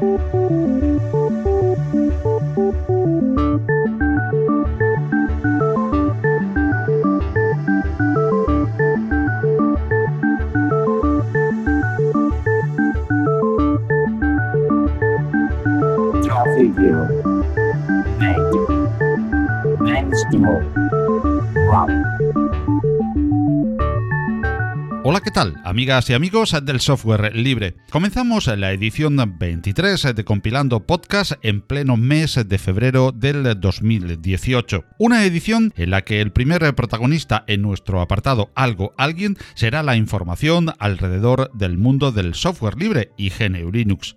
Hola, Amigas y amigos del software libre. Comenzamos la edición 23 de Compilando Podcast en pleno mes de febrero del 2018. Una edición en la que el primer protagonista en nuestro apartado Algo Alguien será la información alrededor del mundo del software libre y GNU Linux.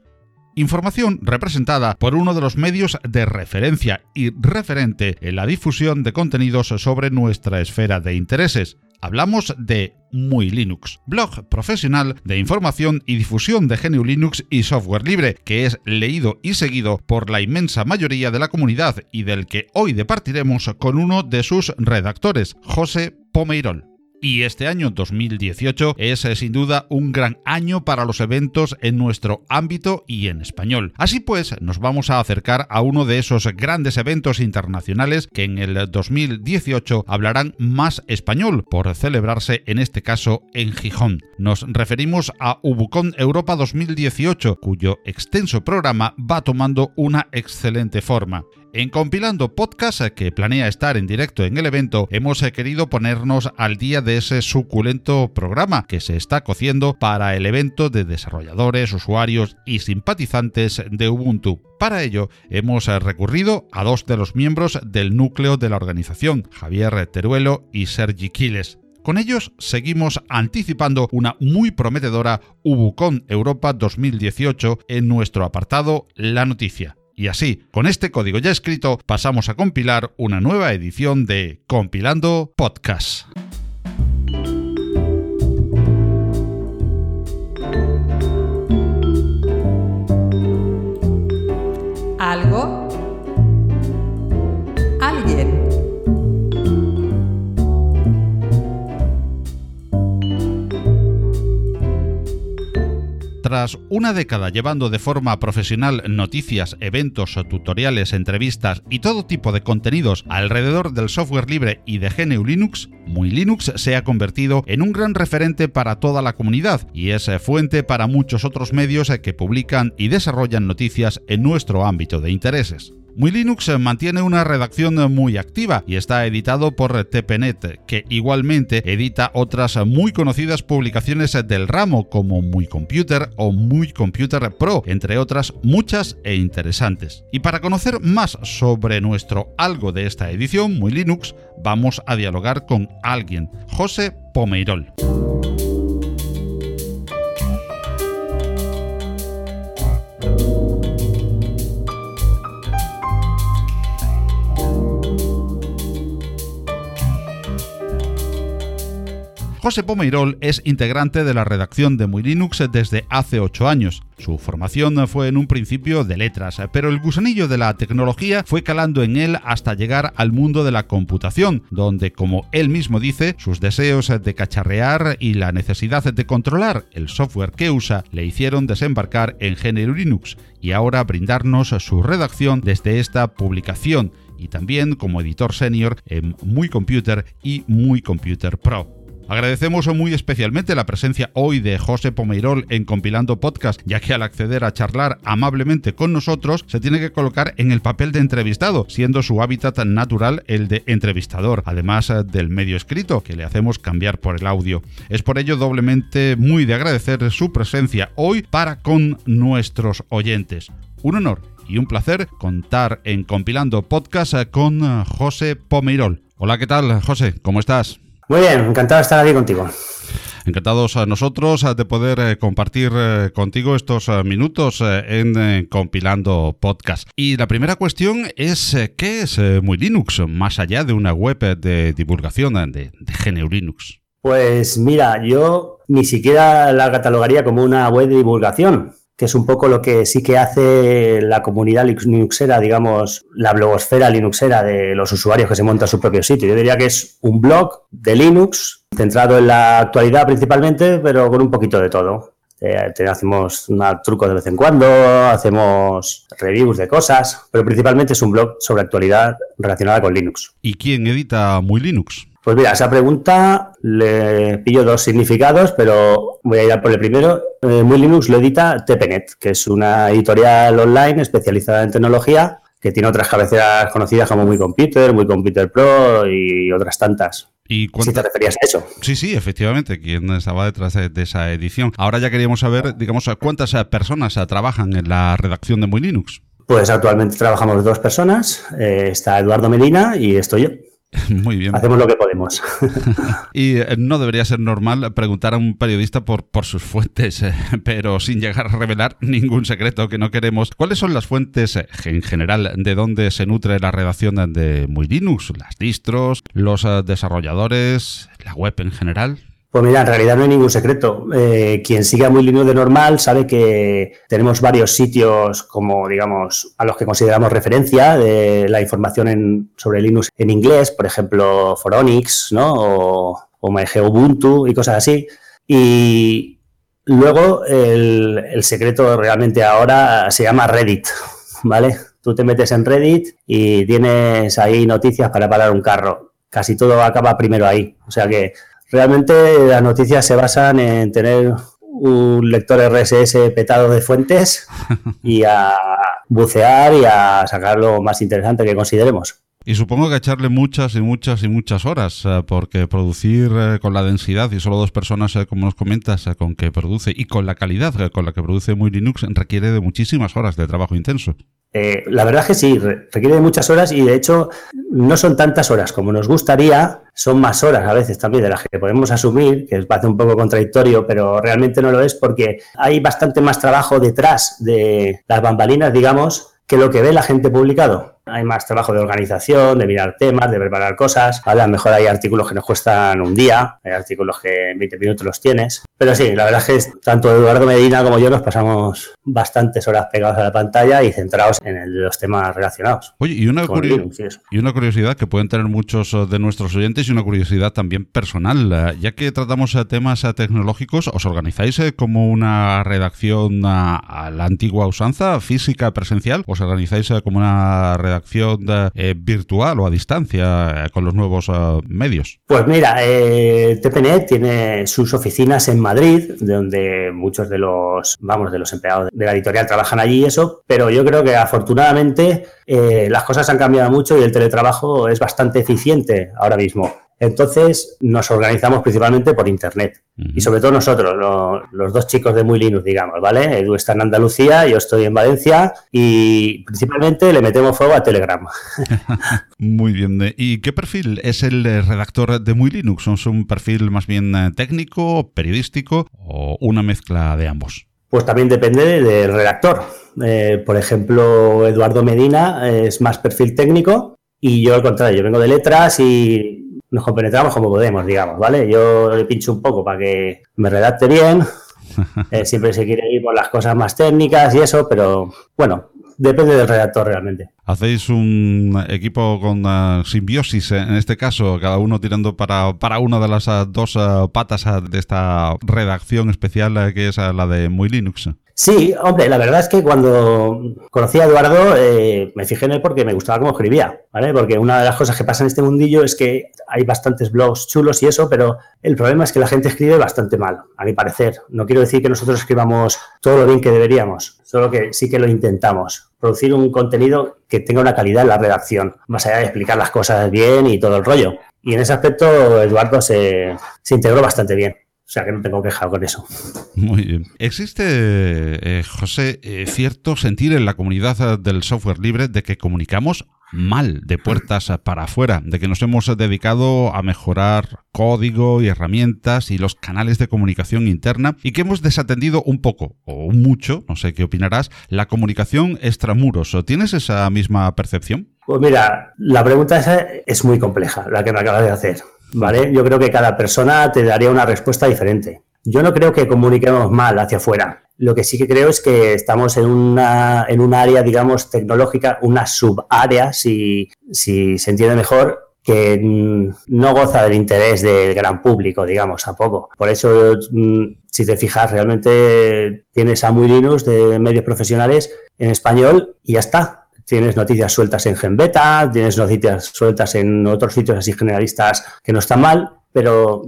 Información representada por uno de los medios de referencia y referente en la difusión de contenidos sobre nuestra esfera de intereses. Hablamos de Muy Linux, blog profesional de información y difusión de GNU Linux y software libre, que es leído y seguido por la inmensa mayoría de la comunidad y del que hoy departiremos con uno de sus redactores, José Pomeirol. Y este año 2018 es eh, sin duda un gran año para los eventos en nuestro ámbito y en español. Así pues, nos vamos a acercar a uno de esos grandes eventos internacionales que en el 2018 hablarán más español por celebrarse en este caso en Gijón. Nos referimos a Ubucon Europa 2018, cuyo extenso programa va tomando una excelente forma. En Compilando Podcast, que planea estar en directo en el evento, hemos querido ponernos al día de ese suculento programa que se está cociendo para el evento de desarrolladores, usuarios y simpatizantes de Ubuntu. Para ello, hemos recurrido a dos de los miembros del núcleo de la organización, Javier Teruelo y Sergi Quiles. Con ellos seguimos anticipando una muy prometedora Ubucon Europa 2018 en nuestro apartado La Noticia. Y así, con este código ya escrito, pasamos a compilar una nueva edición de Compilando Podcast. Algo Tras una década llevando de forma profesional noticias, eventos, tutoriales, entrevistas y todo tipo de contenidos alrededor del software libre y de GNU Linux, Muy Linux se ha convertido en un gran referente para toda la comunidad y es fuente para muchos otros medios que publican y desarrollan noticias en nuestro ámbito de intereses. Muy Linux mantiene una redacción muy activa y está editado por TPNet, que igualmente edita otras muy conocidas publicaciones del ramo como Muy Computer o Muy Computer Pro, entre otras muchas e interesantes. Y para conocer más sobre nuestro algo de esta edición, Muy Linux, vamos a dialogar con alguien, José Pomeirol. José Pomeirol es integrante de la redacción de Muy Linux desde hace 8 años. Su formación fue en un principio de letras, pero el gusanillo de la tecnología fue calando en él hasta llegar al mundo de la computación, donde, como él mismo dice, sus deseos de cacharrear y la necesidad de controlar el software que usa le hicieron desembarcar en GNU Linux y ahora brindarnos su redacción desde esta publicación y también como editor senior en Muy Computer y Muy Computer Pro. Agradecemos muy especialmente la presencia hoy de José Pomeirol en Compilando Podcast, ya que al acceder a charlar amablemente con nosotros se tiene que colocar en el papel de entrevistado, siendo su hábitat natural el de entrevistador, además eh, del medio escrito que le hacemos cambiar por el audio. Es por ello doblemente muy de agradecer su presencia hoy para con nuestros oyentes. Un honor y un placer contar en Compilando Podcast eh, con eh, José Pomeirol. Hola, ¿qué tal, José? ¿Cómo estás? Muy bien, encantado de estar aquí contigo. Encantados a nosotros de poder eh, compartir eh, contigo estos eh, minutos en Compilando Podcast. Y la primera cuestión es, ¿qué es Muy Linux, más allá de una web de divulgación de, de GNU Linux? Pues mira, yo ni siquiera la catalogaría como una web de divulgación que es un poco lo que sí que hace la comunidad linuxera, digamos, la blogosfera linuxera de los usuarios que se montan su propio sitio. Yo diría que es un blog de Linux, centrado en la actualidad principalmente, pero con un poquito de todo. Eh, hacemos una, trucos de vez en cuando, hacemos reviews de cosas, pero principalmente es un blog sobre actualidad relacionada con Linux. ¿Y quién edita Muy Linux? Pues mira, esa pregunta le pillo dos significados, pero voy a ir a por el primero. Eh, Muy Linux lo edita TPNet, que es una editorial online especializada en tecnología que tiene otras cabeceras conocidas como Muy Computer, Muy Computer Pro y otras tantas. ¿Y si te referías a eso. Sí, sí, efectivamente, quien estaba detrás de, esa edición. Ahora ya queríamos saber, digamos, cuántas personas trabajan en la redacción de Muy Linux. Pues actualmente trabajamos dos personas. Eh, está Eduardo Medina y estoy yo. Muy bien. Hacemos lo que podemos. y eh, no debería ser normal preguntar a un periodista por, por sus fuentes, eh, pero sin llegar a revelar ningún secreto que no queremos. ¿Cuáles son las fuentes eh, en general de dónde se nutre la redacción de Muy Linux? ¿Las distros? ¿Los desarrolladores? ¿La web en general? Pues mira, en realidad no hay ningún secreto. Eh, quien siga muy Linux de normal sabe que tenemos varios sitios como, digamos, a los que consideramos referencia de la información sobre Linux en inglés, por ejemplo, Foronix, ¿no? O, o Ubuntu y cosas así. Y luego el, el secreto realmente ahora se llama Reddit, ¿vale? Tú te metes en Reddit y tienes ahí noticias para parar un carro. Casi todo acaba primero ahí. O sea que Realmente las noticias se basan en tener un lector RSS petado de fuentes y a bucear y a sacar lo más interesante que consideremos. Y supongo que echarle muchas y muchas y muchas horas, eh, porque producir eh, con la densidad y solo dos personas, eh, como nos comentas, con que produce y con la calidad con la que produce muy Linux requiere de muchísimas horas de trabajo intenso. Eh, la verdad es que sí, requiere de muchas horas y de hecho no son tantas horas como nos gustaría, son más horas a veces también de las que podemos asumir, que parece un poco contradictorio, pero realmente no lo es porque hay bastante más trabajo detrás de las bambalinas, digamos, que lo que ve la gente publicado. Hay más trabajo de organización, de mirar temas, de preparar cosas. A lo mejor hay artículos que nos cuestan un día, hay artículos que en 20 minutos los tienes. Pero sí, la verdad es que tanto Eduardo Medina como yo nos pasamos bastantes horas pegados a la pantalla y centrados en los temas relacionados. Oye, y una, y una curiosidad que pueden tener muchos eh, de nuestros oyentes y una curiosidad también personal. Eh, ya que tratamos eh, temas tecnológicos, ¿os organizáis como una redacción a la antigua usanza, física, presencial? ¿Os organizáis como una redacción acción eh, virtual o a distancia eh, con los nuevos eh, medios? Pues mira, TPNet tiene sus oficinas en Madrid, donde muchos de los, vamos, de los empleados de la editorial trabajan allí y eso, pero yo creo que afortunadamente las cosas han cambiado mucho y el teletrabajo es bastante eficiente ahora mismo. Entonces nos organizamos principalmente por Internet. Y sobre todo nosotros, los dos chicos de Muy Linux, digamos, ¿vale? Edu está en Andalucía, yo estoy en Valencia y principalmente le metemos fuego a Telegram. Muy bien. ¿Y qué perfil es el redactor de Muy Linux? ¿Es un perfil más bien eh, técnico, periodístico o una mezcla de ambos? Pues también depende del redactor. Eh, por ejemplo, Eduardo Medina es más perfil técnico y yo al contrario, yo vengo de letras y nos compenetramos como podemos, digamos, ¿vale? Yo le pincho un poco para que me redacte bien. Eh, siempre se quiere ir por las cosas más técnicas y eso, pero bueno, depende del redactor realmente. Hacéis un equipo con uh, simbiosis, en este caso, cada uno tirando para, para una de las uh, dos uh, patas de esta redacción especial que es la de Muy Linux. Sí, hombre, la verdad es que cuando conocí a Eduardo eh, me fijé en él porque me gustaba cómo escribía, ¿vale? Porque una de las cosas que pasa en este mundillo es que hay bastantes blogs chulos y eso, pero el problema es que la gente escribe bastante mal, a mi parecer. No quiero decir que nosotros escribamos todo lo bien que deberíamos, solo que sí que lo intentamos. Producir un contenido que tenga una calidad en la redacción, más allá de explicar las cosas bien y todo el rollo. Y en ese aspecto Eduardo se, se integró bastante bien. O sea que no tengo queja con eso. Muy bien. ¿Existe, eh, José, eh, cierto sentir en la comunidad del software libre de que comunicamos mal de puertas para afuera, de que nos hemos dedicado a mejorar código y herramientas y los canales de comunicación interna y que hemos desatendido un poco o mucho, no sé qué opinarás, la comunicación extramuros. ¿Tienes esa misma percepción? Pues mira, la pregunta esa es muy compleja, la que me acabas de hacer. ¿Vale? Yo creo que cada persona te daría una respuesta diferente. Yo no creo que comuniquemos mal hacia afuera. Lo que sí que creo es que estamos en una, en un área, digamos, tecnológica, una subárea, si, si se entiende mejor, que mm, no goza del interés del gran público, digamos, tampoco. Por eso, mm, si te fijas, realmente tienes a muy Linux de medios profesionales en español y ya está. Tienes noticias sueltas en GenBeta, tienes noticias sueltas en otros sitios así generalistas que no están mal, pero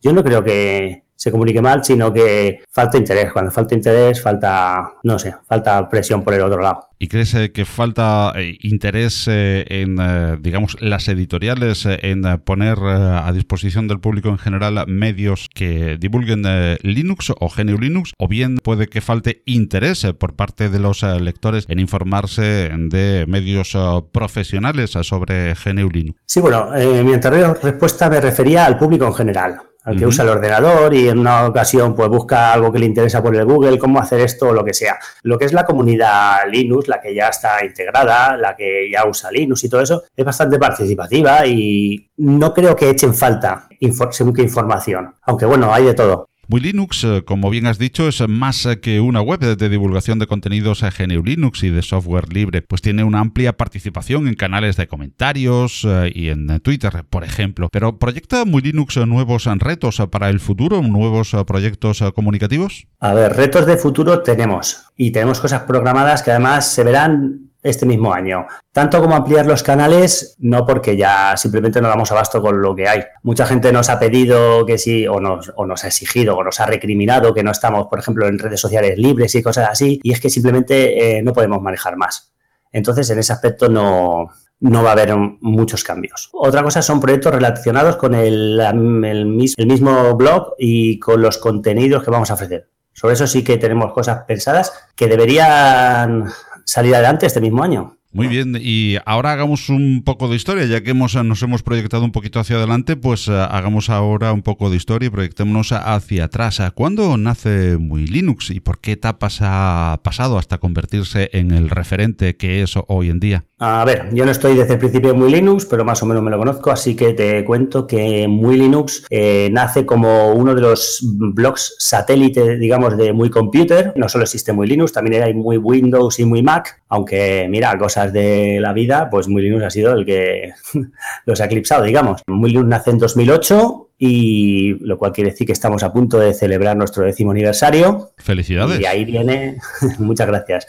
yo no creo que, se comunique mal, sino que falta interés. Cuando falta interés, falta, no sé, falta presión por el otro lado. ¿Y crees eh, que falta eh, interés eh, en, digamos, las editoriales en poner a disposición del público en general medios que divulguen Linux o GNU Linux? ¿O bien puede que falte interés por parte de los lectores en informarse de medios profesionales sobre GNU Linux? Sí, bueno, mi anterior respuesta me refería al público en general al que usa el ordenador y en una ocasión pues busca algo que le interesa por el Google, cómo hacer esto o lo que sea. Lo que es la comunidad Linux, la que ya está integrada, la que ya usa Linux y todo eso, es bastante participativa y no creo que echen falta según qué información, aunque bueno, hay de todo. Muy Linux, eh, como bien has dicho, es más que una web de divulgación de contenidos GNU Linux y de software libre, pues tiene una amplia participación en canales de comentarios eh, y en Twitter, por ejemplo. Pero ¿proyecta Muy Linux nuevos retos para el futuro, nuevos proyectos comunicativos? A ver, retos de futuro tenemos y tenemos cosas programadas que además se verán este mismo año. Tanto como ampliar los canales, no porque ya simplemente no damos abasto con lo que hay. Mucha gente nos ha pedido que sí, o nos, o nos ha exigido, o nos ha recriminado que no estamos, por ejemplo, en redes sociales libres y cosas así, y es que simplemente eh, no podemos manejar más. Entonces, en ese aspecto no, no va a haber muchos cambios. Otra cosa son proyectos relacionados con el, el, mismo blog y con los contenidos que vamos a ofrecer. Sobre eso sí que tenemos cosas pensadas que deberían salir adelante este mismo año. Muy bien, y ahora hagamos un poco de historia, ya que hemos, nos hemos proyectado un poquito hacia adelante, pues eh, hagamos ahora un poco de historia y proyectémonos hacia atrás. ¿Cuándo nace Muy Linux y por qué etapas ha pasado hasta convertirse en el referente que es hoy en día? A ver, yo no estoy desde el principio Muy Linux, pero más o menos me lo conozco, así que te cuento que Muy Linux eh, nace como uno de los blogs satélite, digamos, de Muy Computer. No solo existe Muy Linux, también hay Muy Windows y Muy Mac, aunque mira, cosas de la vida, pues Muy Linux ha sido el que los ha eclipsado, digamos. Muy Linux nace en 2008 y lo cual quiere decir que estamos a punto de celebrar nuestro décimo aniversario. Felicidades. Y ahí viene, muchas gracias.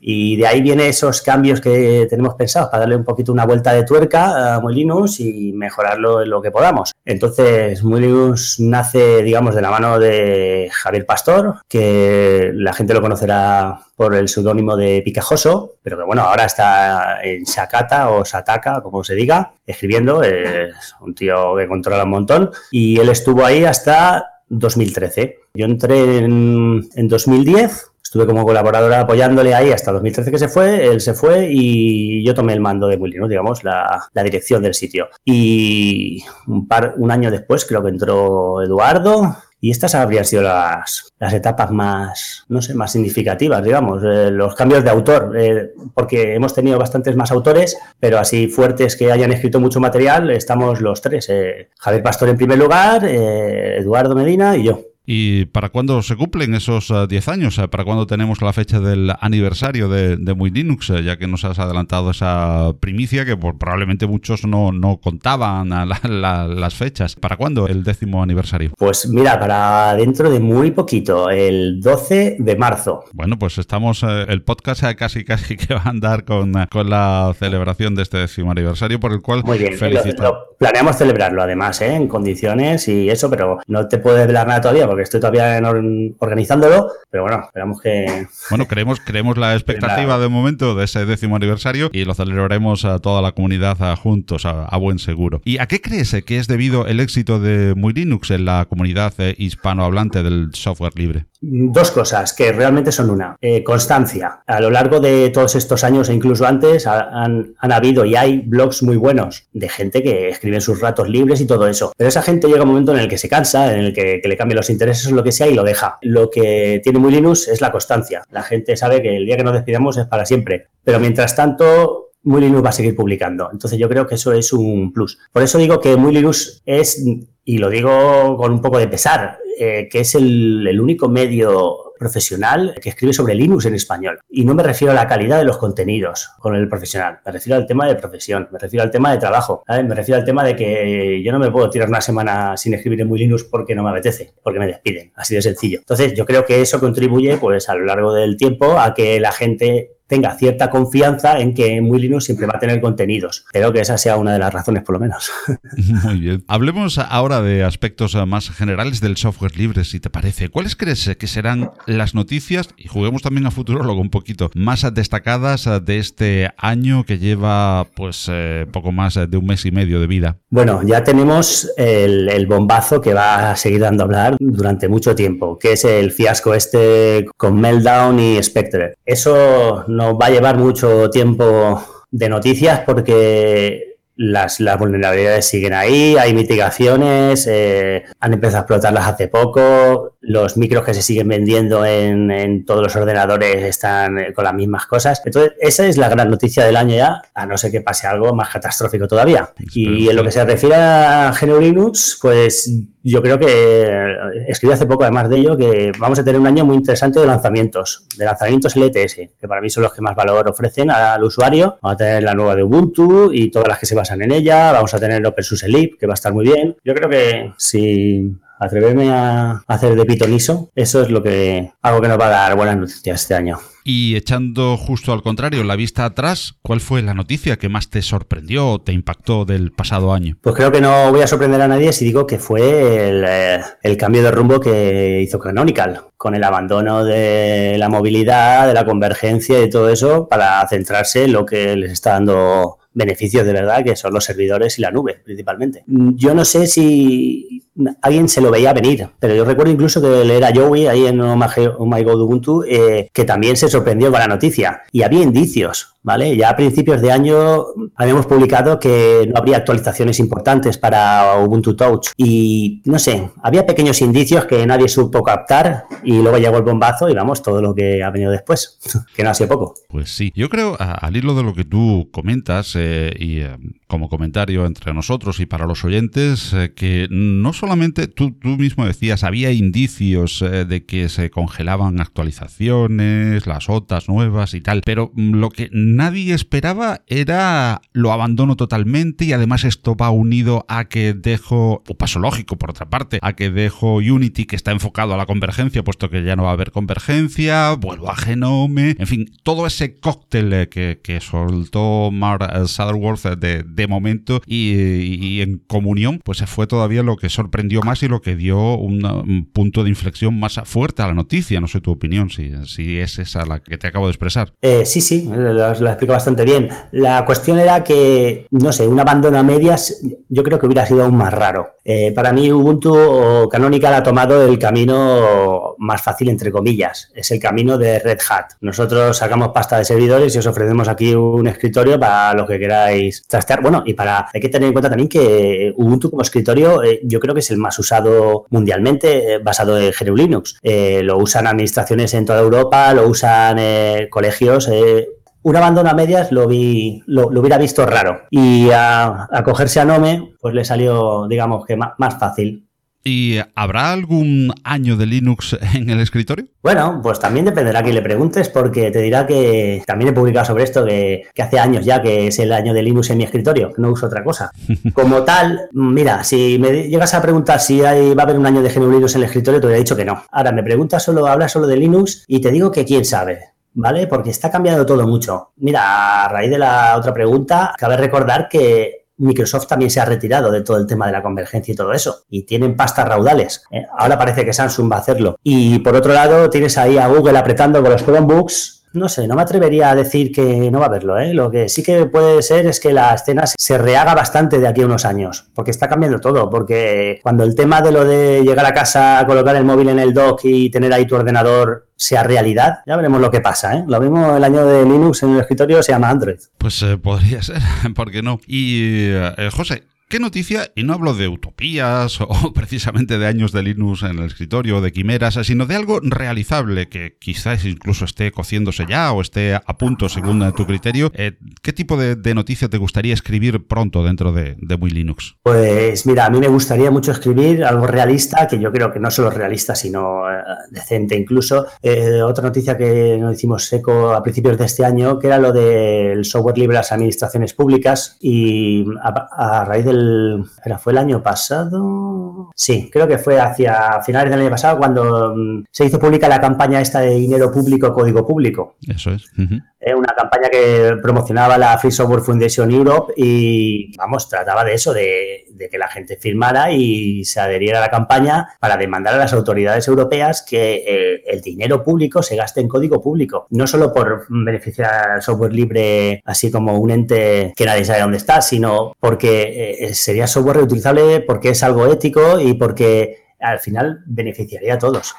Y de ahí vienen esos cambios que tenemos pensados para darle un poquito una vuelta de tuerca a Linux y mejorarlo en lo que podamos. Entonces, Linux nace, digamos, de la mano de Javier Pastor, que la gente lo conocerá por el seudónimo de Picajoso, pero que bueno, ahora está en Sakata o Sataka, como se diga, escribiendo. Es un tío que controla un montón. Y él estuvo ahí hasta 2013. Yo entré en, en 2010 estuve como colaboradora apoyándole ahí hasta 2013 que se fue, él se fue y yo tomé el mando de Willy, digamos, la, dirección del sitio. Y un, par, un año después creo que entró Eduardo, y estas habrían sido las, las, etapas más, no sé, más significativas, digamos, eh, los cambios de autor, eh, porque hemos tenido bastantes más autores, pero así fuertes que hayan escrito mucho material, estamos los tres. Eh, Javier Pastor en primer lugar, Eduardo Medina y yo. ¿Y para cuándo se cumplen esos 10 eh, años? ¿Para cuándo tenemos la fecha del aniversario de, Muy Linux? Eh, ya que nos has adelantado esa primicia que probablemente muchos no, contaban las fechas. ¿Para cuándo el décimo aniversario? Pues mira, para dentro de muy poquito, el 12 de marzo. Bueno, pues estamos, eh, el podcast casi casi que va a andar con, con la celebración de este décimo aniversario, por el cual muy bien, planeamos celebrarlo además, en condiciones y eso, pero no te puedo hablar nada todavía porque estoy todavía organizándolo, pero bueno, esperamos que... Bueno, creemos, creemos la expectativa de momento de ese décimo aniversario y lo celebraremos a toda la comunidad juntos, a, buen seguro. ¿Y a qué crees que es debido el éxito de Muy Linux en la comunidad eh, hispanohablante del software libre? Dos cosas que realmente son una. Eh, constancia. A lo largo de todos estos años e incluso antes han, habido y hay blogs muy buenos de gente que escribe sus ratos libres y todo eso. Pero esa gente llega un momento en el que se cansa, en el que, le cambia los intereses o lo que sea y lo deja. Lo que tiene muy Linux es la constancia. La gente sabe que el día que nos despidamos es para siempre. Pero mientras tanto, Muy Linux va a seguir publicando. Entonces yo creo que eso es un plus. Por eso digo que Muy Linux es, y lo digo con un poco de pesar, eh, que es el, único medio profesional que escribe sobre Linux en español. Y no me refiero a la calidad de los contenidos con el profesional, me refiero al tema de profesión, me refiero al tema de trabajo, me refiero al tema de que yo no me puedo tirar una semana sin escribir en muy Linux porque no me apetece, porque me despiden, así de sencillo. Entonces yo creo que eso contribuye pues a lo largo del tiempo a que la gente tenga cierta confianza en que Muy Linux siempre va a tener contenidos. Creo que esa sea una de las razones, por lo menos. Muy bien. Hablemos ahora de aspectos más generales del software libre, si te parece. ¿Cuáles crees que serán las noticias, y juguemos también a Futurologo un poquito, más destacadas de este año que lleva pues eh, poco más de un mes y medio de vida? Bueno, ya tenemos el, el bombazo que va a seguir dando a hablar durante mucho tiempo, que es el fiasco este con Meltdown y Spectre. Eso no va a llevar mucho tiempo de noticias porque las, vulnerabilidades siguen ahí, hay mitigaciones, eh, han empezado a explotarlas hace poco, los micros que se siguen vendiendo en, todos los ordenadores están eh, con las mismas cosas. Entonces, esa es la gran noticia del año ya, a no ser que pase algo más catastrófico todavía. Y en lo que se refiere a GNU Linux, pues yo creo que eh, escribí hace poco, además de ello, que vamos a tener un año muy interesante de lanzamientos, de lanzamientos LTS, que para mí son los que más valor ofrecen al usuario. Vamos a tener la nueva de Ubuntu y todas las que se basan en ella. Vamos a tener OpenSUSE Leap, que va a estar muy bien. Yo creo que si atreverme a hacer de pitoniso, eso es lo que algo que nos va a dar buenas noticias este año. Y echando justo al contrario la vista atrás, ¿cuál fue la noticia que más te sorprendió o te impactó del pasado año? Pues creo que no voy a sorprender a nadie si digo que fue el, eh, el cambio de rumbo que hizo Canonical, con el abandono de la movilidad, de la convergencia y todo eso, para centrarse en lo que les está dando beneficios de verdad, que son los servidores y la nube, principalmente. Yo no sé si alguien se lo veía venir, pero yo recuerdo incluso que él era Joey ahí en Oh My, Ubuntu, eh, que también se sorprendió con la noticia. Y había indicios, ¿vale? Ya a principios de año habíamos publicado que no habría actualizaciones importantes para Ubuntu Touch. Y no sé, había pequeños indicios que nadie supo captar y luego llegó el bombazo y vamos, todo lo que ha venido después, que no ha sido poco. Pues sí, yo creo, al hilo de lo que tú comentas, eh, y eh, como comentario entre nosotros y para los oyentes, eh, que no solamente tú, tú, mismo decías, había indicios eh, de que se congelaban actualizaciones, las OTAs nuevas y tal, pero mm, lo que nadie esperaba era lo abandono totalmente y además esto va unido a que dejo, o paso lógico por otra parte, a que dejo Unity que está enfocado a la convergencia, puesto que ya no va a haber convergencia, vuelvo a Genome, en fin, todo ese cóctel que, que soltó Mar Sutherworth de, de momento y, en comunión, pues fue todavía lo que sorprendió más y lo que dio un, punto de inflexión más fuerte a la noticia. No sé tu opinión, si, si es esa la que te acabo de expresar. Eh, sí, sí, lo, explico bastante bien. La cuestión era que, no sé, un abandono a medias yo creo que hubiera sido aún más raro. Eh, para mí Ubuntu o Canonical ha tomado el camino más fácil, entre comillas. Es el camino de Red Hat. Nosotros sacamos pasta de servidores y os ofrecemos aquí un escritorio para lo que queráis trastear. Bueno, y para hay que tener en cuenta también que Ubuntu como escritorio eh, yo creo que es el más usado mundialmente eh, basado en GNU Linux. Eh, lo usan administraciones en toda Europa, lo usan colegios un abandono a medias lo vi, lo, hubiera visto raro. Y a, a, cogerse a Nome, pues le salió, digamos que más fácil. ¿Y habrá algún año de Linux en el escritorio? Bueno, pues también dependerá a quien le preguntes, porque te dirá que también he publicado sobre esto, que, hace años ya que es el año de Linux en mi escritorio, no uso otra cosa. Como tal, mira, si me llegas a preguntar si hay, va a haber un año de GNU Linux en el escritorio, te hubiera dicho que no. Ahora me preguntas solo, hablas solo de Linux y te digo que quién sabe. ¿Vale? Porque está cambiando todo mucho. Mira, a raíz de la otra pregunta, cabe recordar que Microsoft también se ha retirado de todo el tema de la convergencia y todo eso. Y tienen pastas raudales. ¿eh? Ahora parece que Samsung va a hacerlo. Y por otro lado, tienes ahí a Google apretando con los Chromebooks no sé, no me atrevería a decir que no va a haberlo. ¿eh? Lo que sí que puede ser es que la escena se rehaga bastante de aquí a unos años, porque está cambiando todo. Porque cuando el tema de lo de llegar a casa, colocar el móvil en el dock y tener ahí tu ordenador sea realidad, ya veremos lo que pasa. ¿eh? Lo mismo el año de Linux en el escritorio se llama Android. Pues eh, podría ser, ¿por qué no? Y eh, José, ¿Qué noticia? Y no hablo de utopías o precisamente de años de Linux en el escritorio, de quimeras, sino de algo realizable que quizás incluso esté cociéndose ya o esté a punto según tu criterio. Eh, ¿Qué tipo de, noticia te gustaría escribir pronto dentro de, Muy Linux? Pues mira, a mí me gustaría mucho escribir algo realista, que yo creo que no solo realista, sino eh, decente incluso. Eh, otra noticia que nos hicimos eco a principios de este año, que era lo del software libre a las administraciones públicas y a raíz del ¿Fue el año pasado? Sí, creo que fue hacia finales del año pasado cuando mm, se hizo pública la campaña esta de dinero público, código público. Eso es. Eh, una campaña que promocionaba la Free Software Foundation Europe y, vamos, trataba de eso, de, que la gente firmara y se adheriera a la campaña para demandar a las autoridades europeas que eh, el dinero público se gaste en código público. No solo por beneficiar al software libre, así como un ente que nadie sabe dónde está, sino porque eh, sería software reutilizable, porque es algo ético y porque al final beneficiaría a todos.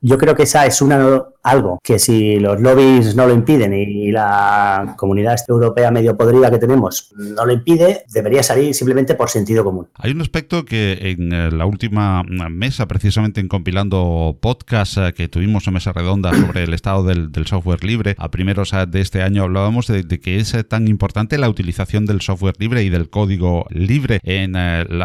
Yo creo que esa es una algo que si los lobbies no lo impiden y la comunidad europea medio podrida que tenemos no lo impide, debería salir simplemente por sentido común. Hay un aspecto que en eh, la última mesa, precisamente en compilando podcast eh, que tuvimos en mesa redonda sobre el estado del, software libre, a primeros eh, de este año hablábamos de, que es tan importante la utilización del software libre y del código libre en,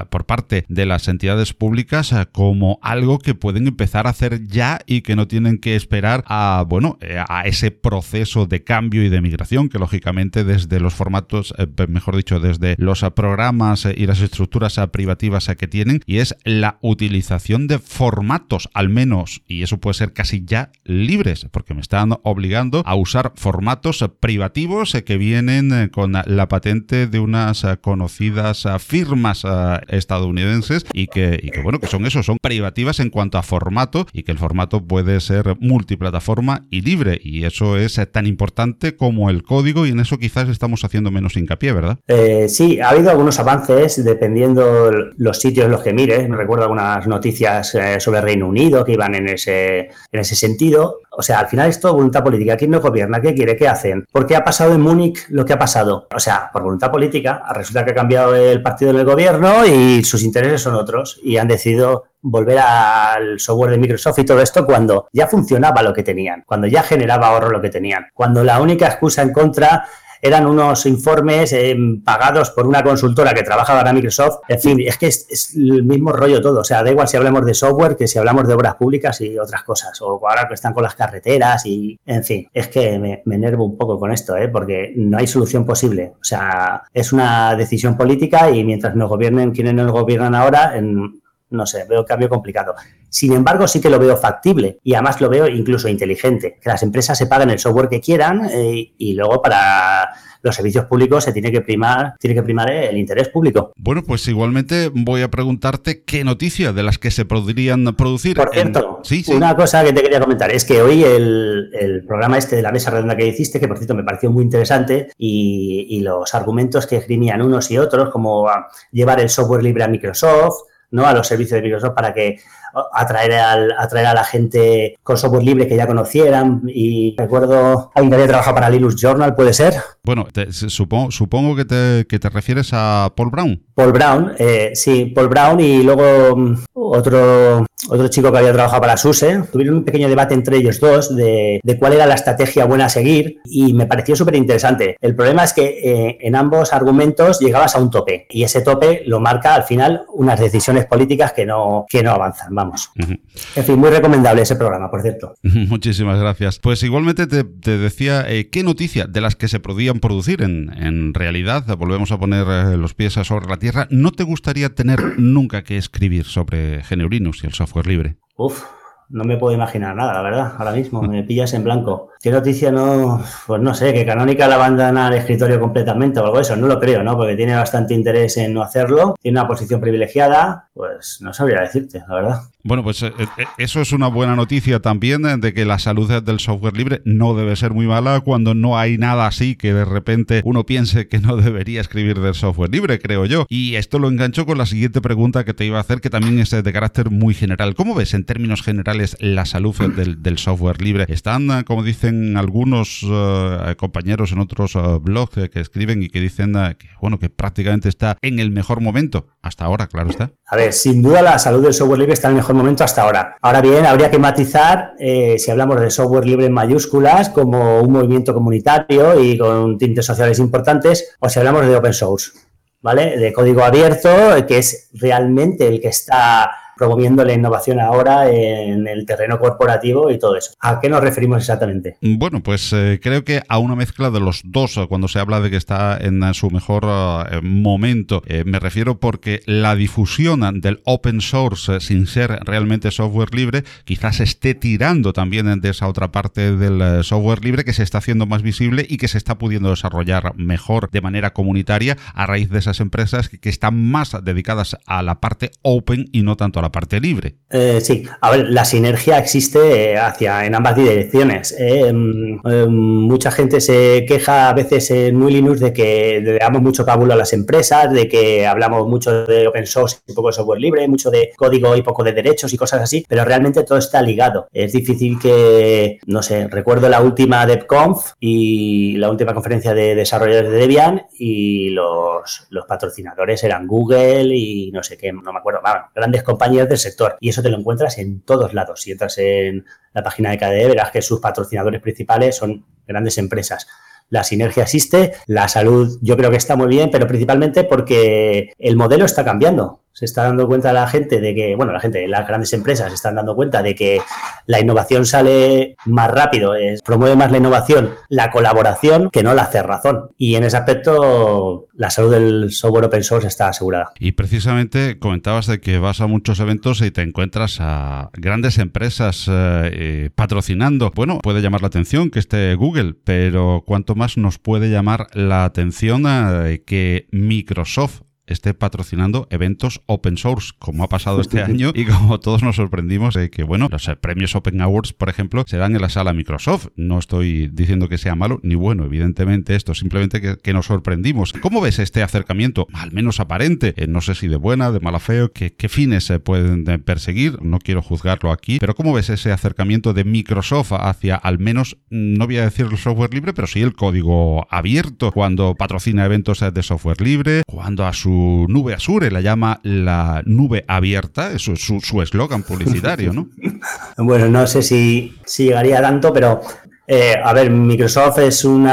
por parte de las entidades públicas como algo que pueden empezar a hacer ya y que no tienen que esperar a, bueno, eh, a ese proceso de cambio y de migración que lógicamente desde los formatos, eh, mejor dicho, desde los programas eh, y las estructuras privativas que tienen y es la utilización de formatos al menos, y eso puede ser casi ya libres, porque me están obligando a usar formatos privativos que vienen con la patente de unas conocidas firmas estadounidenses y que, bueno, que son eso, son privativas en cuanto a formato y que el formato puede ser multiplataforma forma y libre. Y eso es eh, tan importante como el código y en eso quizás estamos haciendo menos hincapié, ¿verdad? Eh, sí, ha habido algunos avances dependiendo los sitios en los que mires. Me recuerdo algunas noticias eh, sobre Reino Unido que iban en ese, en ese sentido. O sea, al final es todo voluntad política. ¿Quién no gobierna? ¿Qué quiere? ¿Qué hacen? ¿Por qué ha pasado en Múnich lo que ha pasado? O sea, por voluntad política, resulta que ha cambiado el partido en el gobierno y sus intereses son otros y han decidido volver al software de Microsoft y todo esto cuando ya funcionaba lo que tenían, cuando ya generaba ahorro lo que tenían, cuando la única excusa en contra eran unos informes eh, pagados por una consultora que trabajaba para Microsoft. En fin, es que es, el mismo rollo todo. O sea, da igual si hablamos de software que si hablamos de obras públicas y otras cosas. O ahora que están con las carreteras y, en fin, es que me, me enervo un poco con esto, ¿eh? porque no hay solución posible. O sea, es una decisión política y mientras nos gobiernen quienes nos gobiernan ahora, en, no sé, veo cambio complicado. Sin embargo, sí que lo veo factible y además lo veo incluso inteligente. Que las empresas se paguen el software que quieran eh, y luego para los servicios públicos se tiene que primar, tiene que primar el interés público. Bueno, pues igualmente voy a preguntarte qué noticias de las que se podrían producir. Por cierto, una cosa que te quería comentar es que hoy el, programa este de la mesa redonda que hiciste, que por cierto me pareció muy interesante, y, y los argumentos que esgrimían unos y otros, como llevar el software libre a Microsoft, ¿no? a los servicios de Microsoft para que atraer, al, atraer a la gente con software libre que ya conocieran. Y recuerdo alguien que había trabajado para Linux Journal, ¿puede ser? Bueno, supongo, supongo que, te, que te refieres a Paul Brown. Paul Brown, eh, sí, Paul Brown y luego mm, otro, otro chico que había trabajado para SUSE. Tuvieron un pequeño debate entre ellos dos de, cuál era la estrategia buena a seguir y me pareció súper interesante. El problema es que eh, en ambos argumentos llegabas a un tope y ese tope lo marca al final unas decisiones políticas que no, que no avanzan, vamos. En fin, muy recomendable ese programa, por cierto. Muchísimas gracias. Pues igualmente te, decía, eh, ¿qué noticia de las que se producir en, en realidad, volvemos a poner los pies sobre la ¿no te gustaría tener nunca que escribir sobre GNU Linux y el software libre? Uf, no me puedo imaginar nada, la verdad. Ahora mismo me pillas en blanco. ¿Qué noticia no? Pues no sé, que Canónica la abandona al escritorio completamente o algo de eso. No lo creo, ¿no? Porque tiene bastante interés en no hacerlo. Tiene una posición privilegiada. Pues no sabría decirte, la verdad. Bueno, pues eh, eh, eso es una buena noticia también eh, de que la salud del software libre no debe ser muy mala cuando no hay nada así que de repente uno piense que no debería escribir del software libre, creo yo. Y esto lo engancho con la siguiente pregunta que te iba a hacer, que también es de carácter muy general. ¿Cómo ves en términos generales la salud del, del software libre? ¿Están, como dicen algunos eh, compañeros en otros eh, blogs que escriben y que dicen que, bueno, que prácticamente está en el mejor momento. Hasta ahora, claro está. A ver, sin duda la salud del software libre está en el mejor momento hasta ahora. Ahora bien, habría que matizar, si hablamos de software libre en mayúsculas, como un movimiento comunitario y con tintes sociales importantes, o si hablamos de open source. ¿Vale? De código abierto, que es realmente el que está promoviendo la innovación ahora en el terreno corporativo y todo eso. ¿A qué nos referimos exactamente? Bueno, pues eh, creo que a una mezcla de los dos eh, cuando se habla de que está en su mejor eh, momento. me refiero porque la difusión del open source sin ser realmente software libre quizás esté tirando también de esa otra parte del software libre que se está haciendo más visible y que se está pudiendo desarrollar mejor de manera comunitaria a raíz de esas empresas que están más dedicadas a la parte open y no tanto a la parte libre. Eh, sí, a ver, la sinergia existe eh, hacia en ambas direcciones. Eh, em, em, mucha gente se queja a veces en muy Linux de que le damos mucho cábulo a las empresas, de que hablamos mucho de open source y poco de software libre, mucho de código y poco de derechos y cosas así, pero realmente todo está ligado. Es difícil que, no sé, recuerdo la última DevConf y la última conferencia de desarrolladores de Debian y los, los patrocinadores eran Google y no sé qué, no me acuerdo, grandes compañías del sector. Y eso te lo encuentras en todos lados. Si entras en la página de KDE, verás que sus patrocinadores principales son grandes empresas. La sinergia existe, la salud yo creo que está muy bien, pero principalmente porque el modelo está cambiando se está dando cuenta la gente de que, bueno, la gente, las grandes empresas se están dando cuenta de que la innovación sale más rápido, es, promueve más la innovación, la colaboración, que no la cerrazón. Y en ese aspecto, la salud del software open source está asegurada. Y precisamente comentabas de que vas a muchos eventos y te encuentras a grandes empresas eh, eh, patrocinando. Bueno, puede llamar la atención que esté Google, pero ¿cuánto más nos puede llamar la atención eh, que Microsoft esté patrocinando eventos open source, como ha pasado este año y como todos nos sorprendimos de que, bueno, los eh, premios Open Awards, por ejemplo, se dan en la sala Microsoft. No estoy diciendo que sea malo ni bueno, evidentemente esto, simplemente que, nos sorprendimos. ¿Cómo ves este acercamiento, al menos aparente? Eh, no sé si de buena, de mala feo, ¿qué, fines se pueden eh, perseguir? No quiero juzgarlo aquí, pero ¿cómo ves ese acercamiento de Microsoft hacia al menos, no voy a decir el software libre, pero sí el código abierto, cuando patrocina eventos de software libre, cuando a su nube Azure, la llama la nube abierta, eso es su eslogan publicitario, ¿no? bueno, no sé si, si llegaría tanto, pero eh, a ver, Microsoft es un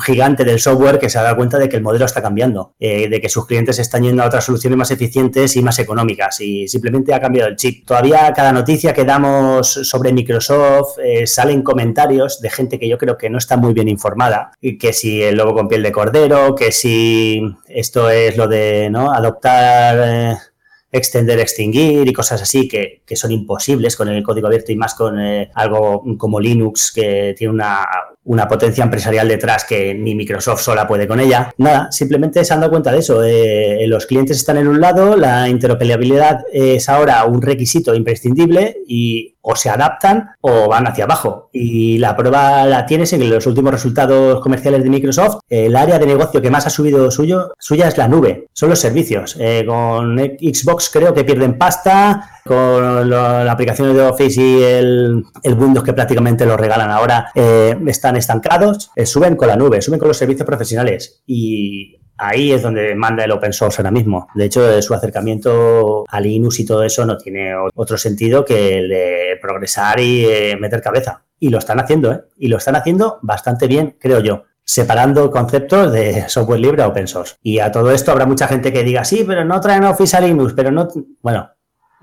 gigante del software que se ha dado cuenta de que el modelo está cambiando, eh, de que sus clientes están yendo a otras soluciones más eficientes y más económicas y simplemente ha cambiado el chip. Todavía cada noticia que damos sobre Microsoft eh, salen comentarios de gente que yo creo que no está muy bien informada, que si el lobo con piel de cordero, que si esto es lo de ¿no? adoptar extender, extinguir y cosas así que, son imposibles con el código abierto y más con eh, algo como Linux que tiene una, una, potencia empresarial detrás que ni Microsoft sola puede con ella. Nada, simplemente se han dado cuenta de eso. Eh, los clientes están en un lado, la interoperabilidad es ahora un requisito imprescindible y o se adaptan o van hacia abajo. Y la prueba la tienes en los últimos resultados comerciales de Microsoft. El área de negocio que más ha subido suyo, suya es la nube, son los servicios. Eh, con Xbox creo que pierden pasta, con la aplicación de Office y el, Windows que prácticamente lo regalan ahora eh, están estancados, eh, suben con la nube, suben con los servicios profesionales. Y ahí es donde manda el open source ahora mismo. De hecho, su acercamiento a Linux y todo eso no tiene otro sentido que el de progresar y eh, meter cabeza. Y lo están haciendo, ¿eh? Y lo están haciendo bastante bien, creo yo separando conceptos de software libre a open source. Y a todo esto habrá mucha gente que diga, sí, pero no traen Office a Linux, pero no... Bueno,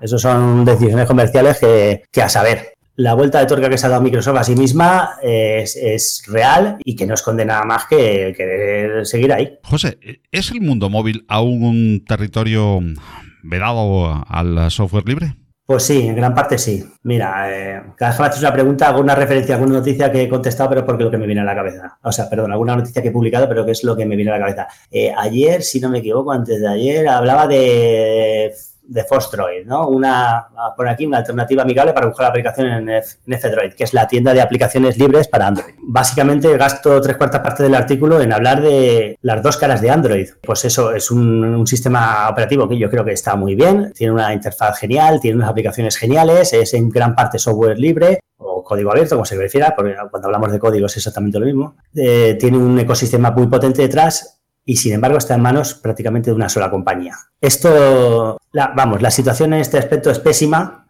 eso son decisiones comerciales que, que a saber la vuelta de tuerca que se ha dado Microsoft a sí misma es, real y que no esconde nada más que querer seguir ahí. José, ¿es el mundo móvil aún un territorio vedado al software libre? Pues sí, en gran parte sí. Mira, eh, cada vez que me haces una pregunta hago una referencia a alguna noticia que he contestado, pero porque es lo que me viene a la cabeza. O sea, perdón, alguna noticia que he publicado, pero que es lo que me viene a la cabeza. Eh, ayer, si no me equivoco, antes de ayer, hablaba de de Fostroid, ¿no? Una, por aquí, una alternativa amigable para buscar la aplicación en, F, que es la tienda de aplicaciones libres para Android. Básicamente gasto tres cuartas partes del artículo en hablar de las dos caras de Android. Pues eso es un, sistema operativo que yo creo que está muy bien, tiene una interfaz genial, tiene unas aplicaciones geniales, es en gran parte software libre, o código abierto, como se prefiera, porque cuando hablamos de código es exactamente lo mismo. Eh, tiene un ecosistema muy potente detrás y sin embargo está en manos prácticamente de una sola compañía. Esto, vamos, la situación en este aspecto es pésima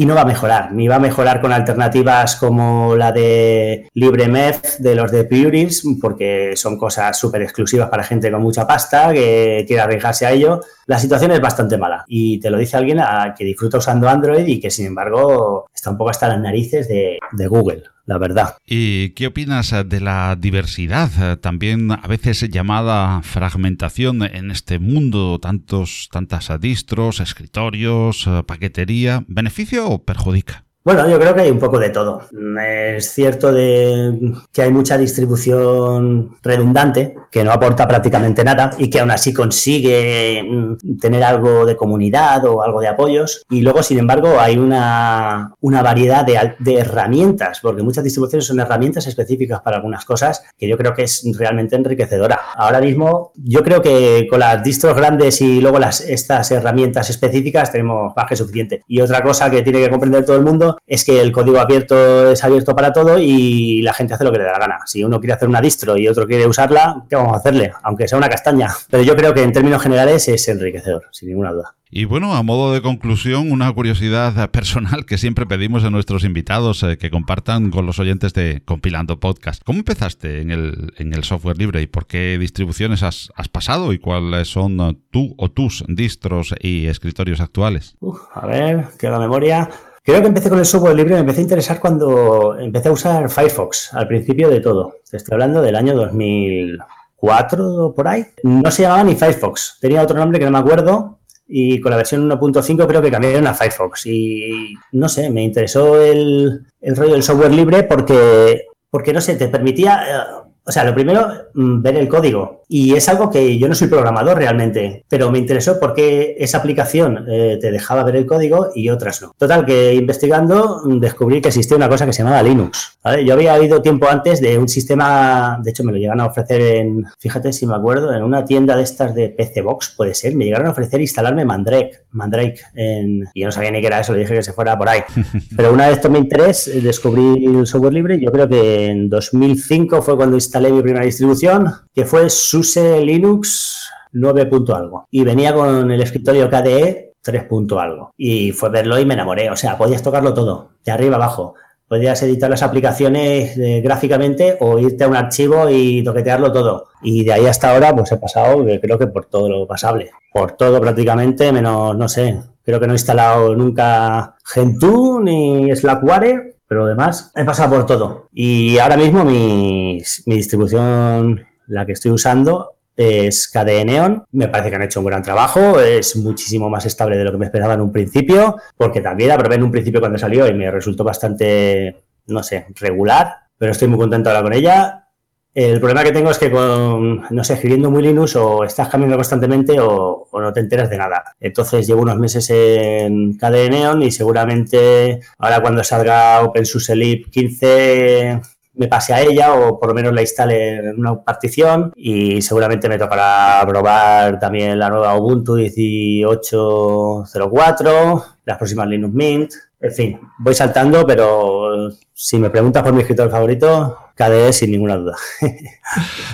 y no va a mejorar, ni va a mejorar con alternativas como la de LibreMeth de los de Puris, porque son cosas súper exclusivas para gente con mucha pasta que quiere arriesgarse a ello. La situación es bastante mala y te lo dice alguien que disfruta usando Android y que sin embargo está un poco hasta las narices de Google la verdad. ¿Y qué opinas de la diversidad, también a veces llamada fragmentación en este mundo, tantos, tantas distros, escritorios, paquetería, beneficio o perjudica? Bueno, yo creo que hay un poco de todo. Es cierto de que hay mucha distribución redundante que no aporta prácticamente nada y que aún así consigue mm, tener algo de comunidad o algo de apoyos. Y luego, sin embargo, hay una, una variedad de, herramientas, porque muchas distribuciones son herramientas específicas para algunas cosas que yo creo que es realmente enriquecedora. Ahora mismo, yo creo que con las distros grandes y luego las, estas herramientas específicas tenemos más que suficiente. Y otra cosa que tiene que comprender todo el mundo es que el código abierto es abierto para todo y la gente hace lo que le da la gana. Si uno quiere hacer una distro y otro quiere usarla, ¿qué vamos a hacerle? Aunque sea una castaña. Pero yo creo que en términos generales es enriquecedor, sin ninguna duda. Y bueno, a modo de conclusión, una curiosidad personal que siempre pedimos a nuestros invitados eh, que compartan con los oyentes de Compilando Podcast. ¿Cómo empezaste en el, en el software libre y por qué distribuciones has, pasado y cuáles son eh, tú o tus distros y escritorios actuales? a ver, que la memoria. Creo que empecé con el software libre, me empecé a interesar cuando empecé a usar Firefox, al principio de todo. Te estoy hablando del año 2004 por ahí. No se llamaba ni Firefox, tenía otro nombre que no me acuerdo. Y con la versión 1.5 creo que cambiaron a Firefox. Y no sé, me interesó el, el rollo del software libre porque, porque no sé, te permitía eh, o sea, lo primero, mm, ver el código. Y es algo que yo no soy programador realmente, pero me interesó porque esa aplicación eh, te dejaba ver el código y otras no. Total, que investigando mm, descubrí que existía una cosa que se llamaba Linux. Yo había oído tiempo antes de un sistema, de hecho me lo llegaron a ofrecer en, fíjate si me acuerdo, en una tienda de estas de PC Box, puede ser, me llegaron a ofrecer instalarme Mandrake, Mandrake, en, y yo no sabía ni qué era eso, le dije que se fuera por ahí. Pero una vez tomé interés, descubrí el software libre, yo creo que en 2005 fue cuando instalé instalé mi primera distribución, que fue SUSE Linux 9. algo. Y venía con el escritorio KDE 3. algo. Y fue verlo y me enamoré. O sea, podías tocarlo todo, de arriba abajo. Podías editar las aplicaciones eh, gráficamente o irte a un archivo y toquetearlo todo. Y de ahí hasta ahora, pues he pasado, creo que por todo lo pasable. Por todo prácticamente, menos, no sé, creo que no he instalado nunca Gentoo ni Slackware pero además he pasado por todo. Y ahora mismo mi, distribución, la que estoy usando, es KDE Neon. Me parece que han hecho un gran trabajo. Es muchísimo más estable de lo que me esperaba en un principio, porque también la probé en un principio cuando salió y me resultó bastante, no sé, regular. Pero estoy muy contento ahora con ella. El problema que tengo es que con, no sé, escribiendo muy Linux o estás cambiando constantemente o, no te enteras de nada. Entonces llevo unos meses en KDE Neon y seguramente ahora cuando salga OpenSUSE Lib 15 me pase a ella o por lo menos la instale en una partición y seguramente me tocará probar también la nueva Ubuntu 18.04, las próximas Linux Mint, en fin, voy saltando, pero si me preguntas por mi escritor favorito, KDE sin ninguna duda.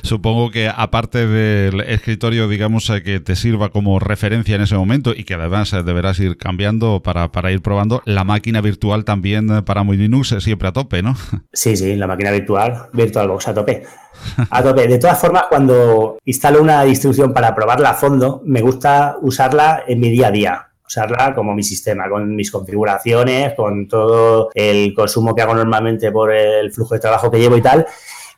Supongo que aparte del escritorio, digamos, eh, que te sirva como referencia en ese momento y que además eh, deberás ir cambiando para, ir probando, la máquina virtual también eh, para muy Linux siempre a tope, ¿no? Sí, sí, la máquina virtual, VirtualBox a tope. A tope. De todas formas, cuando instalo una distribución para probarla a fondo, me gusta usarla en mi día a día usarla como mi sistema, con mis configuraciones, con todo el consumo que hago normalmente por el flujo de trabajo que llevo y tal.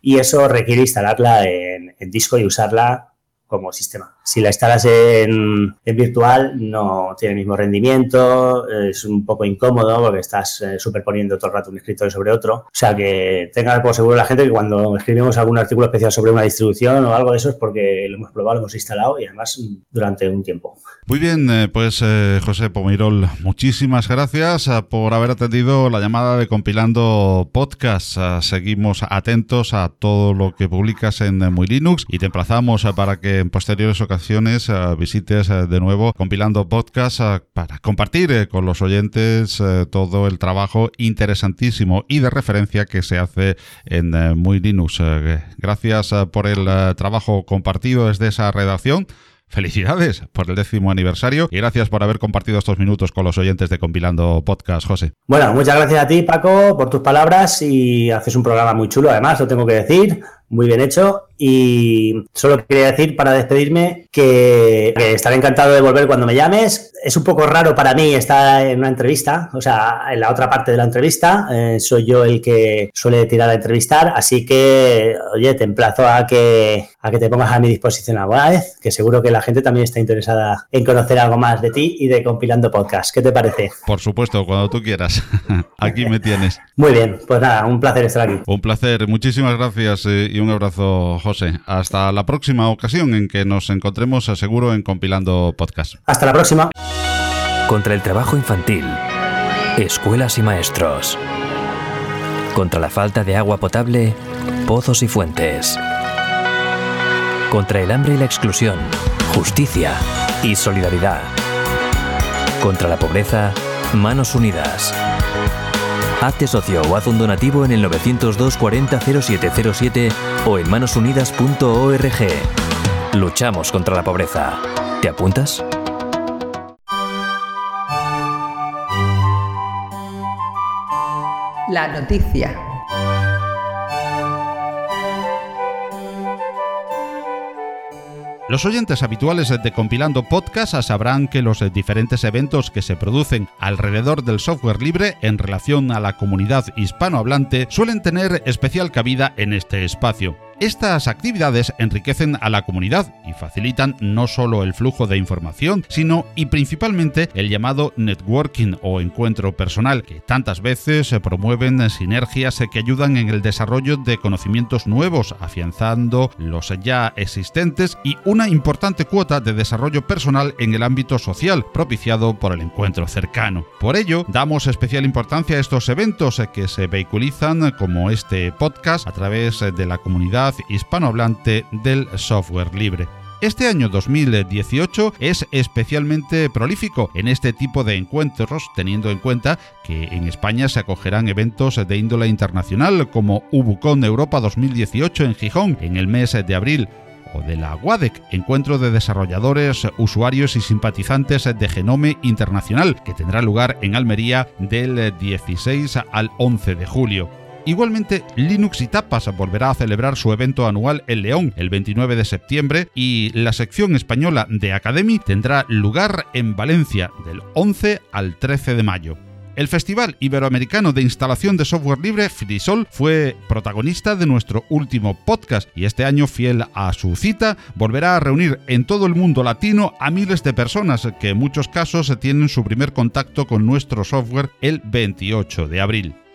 Y eso requiere instalarla en, en disco y usarla como sistema. Si la instalas en, virtual no tiene el mismo rendimiento, es un poco incómodo porque estás eh, superponiendo todo el rato un escritorio sobre otro. O sea que tenga por seguro la gente que cuando escribimos algún artículo especial sobre una distribución o algo de eso es porque lo hemos probado, lo hemos instalado y además durante un tiempo. Muy bien, eh, pues eh, José Pomirol, muchísimas gracias por haber atendido la llamada de Compilando Podcast. seguimos atentos a todo lo que publicas en Muy Linux y te emplazamos para que en posteriores ocasiones visites de nuevo compilando podcast para compartir con los oyentes todo el trabajo interesantísimo y de referencia que se hace en Muy Linux. Gracias por el trabajo compartido desde esa redacción. Felicidades por el décimo aniversario y gracias por haber compartido estos minutos con los oyentes de Compilando Podcast, José. Bueno, muchas gracias a ti, Paco, por tus palabras y haces un programa muy chulo, además, lo tengo que decir, muy bien hecho. Y solo quería decir para despedirme que, estaré encantado de volver cuando me llames. Es un poco raro para mí estar en una entrevista, o sea, en la otra parte de la entrevista. Eh, soy yo el que suele tirar a entrevistar, así que, oye, te emplazo a que, a que te pongas a mi disposición alguna vez, que seguro que la gente también está interesada en conocer algo más de ti y de compilando podcast. ¿Qué te parece? Por supuesto, cuando tú quieras. aquí me tienes. Muy bien, pues nada, un placer estar aquí. Un placer, muchísimas gracias eh, y un abrazo, José. Hasta la próxima ocasión en que nos encontremos, seguro, en Compilando Podcast. Hasta la próxima. Contra el trabajo infantil, escuelas y maestros. Contra la falta de agua potable, pozos y fuentes. Contra el hambre y la exclusión, justicia y solidaridad. Contra la pobreza, manos unidas. Hazte socio o haz un donativo en el 902 40 0707 o en manosunidas.org. Luchamos contra la pobreza. ¿Te apuntas? La noticia. Los oyentes habituales de Compilando Podcast sabrán que los diferentes eventos que se producen alrededor del software libre en relación a la comunidad hispanohablante suelen tener especial cabida en este espacio. Estas actividades enriquecen a la comunidad y facilitan no solo el flujo de información, sino y principalmente el llamado networking o encuentro personal, que tantas veces promueven sinergias que ayudan en el desarrollo de conocimientos nuevos, afianzando los ya existentes y una importante cuota de desarrollo personal en el ámbito social, propiciado por el encuentro cercano. Por ello, damos especial importancia a estos eventos que se vehiculizan como este podcast a través de la comunidad hispanohablante del software libre. Este año 2018 es especialmente prolífico en este tipo de encuentros, teniendo en cuenta que en España se acogerán eventos de índole internacional como Ubucon Europa 2018 en Gijón en el mes de abril, o de la WADEC, Encuentro de Desarrolladores, Usuarios y Simpatizantes de Genome Internacional, que tendrá lugar en Almería del 16 al 11 de julio. Igualmente, Linux y Tapas volverá a celebrar su evento anual en León el 29 de septiembre y la sección española de Academy tendrá lugar en Valencia del 11 al 13 de mayo. El Festival Iberoamericano de Instalación de Software Libre, Frisol, fue protagonista de nuestro último podcast y este año, fiel a su cita, volverá a reunir en todo el mundo latino a miles de personas que en muchos casos tienen su primer contacto con nuestro software el 28 de abril.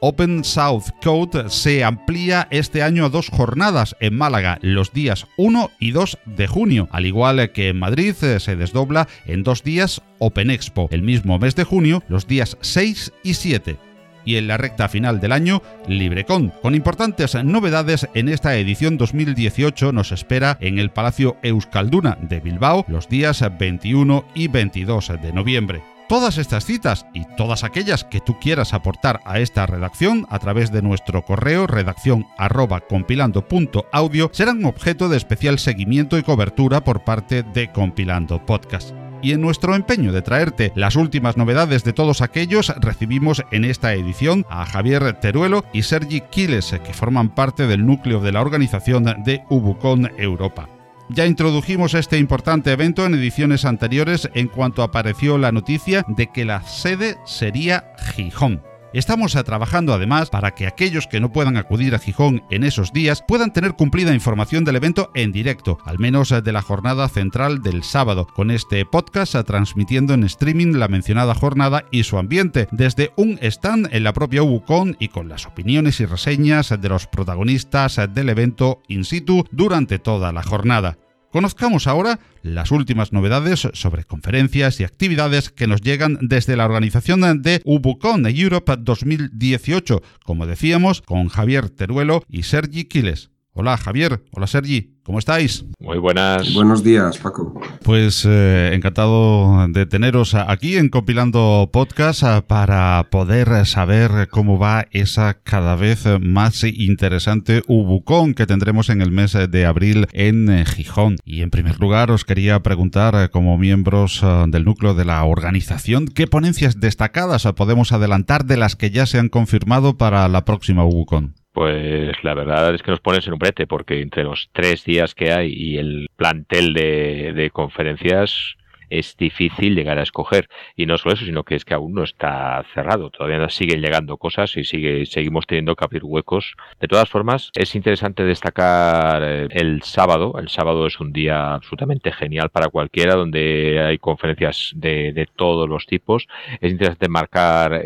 Open South Code se amplía este año a dos jornadas en Málaga los días 1 y 2 de junio, al igual que en Madrid eh, se desdobla en dos días Open Expo, el mismo mes de junio, los días 6 y 7 y en la recta final del año LibreCon. Con importantes novedades en esta edición 2018 nos espera en el Palacio Euskalduna de Bilbao los días 21 y 22 de noviembre. Todas estas citas y todas aquellas que tú quieras aportar a esta redacción a través de nuestro correo redacción arroba compilando.audio serán objeto de especial seguimiento y cobertura por parte de Compilando Podcast. Y en nuestro empeño de traerte las últimas novedades de todos aquellos, recibimos en esta edición a Javier Teruelo y Sergi Quiles, que forman parte del núcleo de la organización de Ubucon Europa. Ya introdujimos este importante evento en ediciones anteriores en cuanto apareció la noticia de que la sede sería Gijón. Estamos trabajando además para que aquellos que no puedan acudir a Gijón en esos días puedan tener cumplida información del evento en directo, al menos de la jornada central del sábado, con este podcast transmitiendo en streaming la mencionada jornada y su ambiente, desde un stand en la propia UBUCON y con las opiniones y reseñas de los protagonistas del evento in situ durante toda la jornada. Conozcamos ahora las últimas novedades sobre conferencias y actividades que nos llegan desde la organización de Ubucon Europe 2018, como decíamos, con Javier Teruelo y Sergi Quiles. Hola Javier, hola Sergi, ¿cómo estáis? Muy buenas. Buenos días, Paco. Pues eh, encantado de teneros aquí en Compilando Podcast eh, para poder saber cómo va esa cada vez más interesante Ubucón que tendremos en el mes de abril en eh, Gijón. Y en primer lugar os quería preguntar, como miembros del núcleo de la organización, ¿qué ponencias destacadas podemos adelantar de las que ya se han confirmado para la próxima Ubucón? Pues la verdad es que nos pones en un brete, porque entre los tres días que hay y el plantel de, conferencias es difícil llegar a escoger. Y no solo eso, sino que es que aún no está cerrado. Todavía siguen llegando cosas y sigue, seguimos teniendo que abrir huecos. De todas formas, es interesante destacar el sábado. El sábado es un día absolutamente genial para cualquiera, donde hay conferencias de, todos los tipos. Es interesante marcar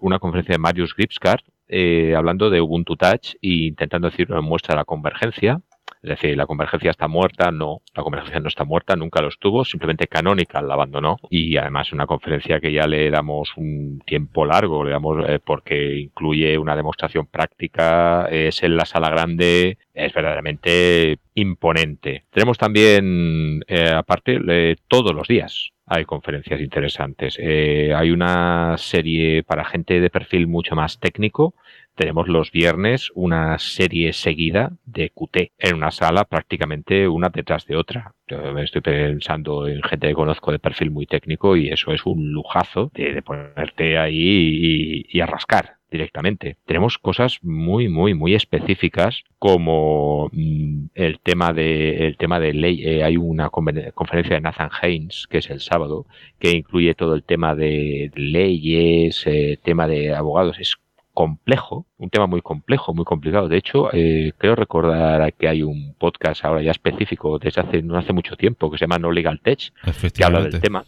una conferencia de Marius Gripscart, eh, hablando de Ubuntu Touch e intentando decir una muestra la convergencia. Es decir, la convergencia está muerta, no, la convergencia no está muerta, nunca lo estuvo, simplemente Canonical la abandonó y además una conferencia que ya le damos un tiempo largo, le damos eh, porque incluye una demostración práctica, es en la sala grande, es verdaderamente imponente. Tenemos también, eh, aparte, todos los días, hay conferencias interesantes. Eh, hay una serie para gente de perfil mucho más técnico. Tenemos los viernes una serie seguida de QT en una sala prácticamente una detrás de otra. me estoy pensando en gente que conozco de perfil muy técnico y eso es un lujazo de, ponerte ahí y, y a rascar directamente. Tenemos cosas muy, muy, muy específicas como mm, el tema de el tema de ley. Eh, hay una conferencia de Nathan Haynes que es el sábado que incluye todo el tema de leyes, eh, tema de abogados. Es complejo, un tema muy complejo, muy complicado. De hecho, eh, creo recordar que hay un podcast ahora ya específico desde hace no hace mucho tiempo que se llama No Legal Tech, que habla del tema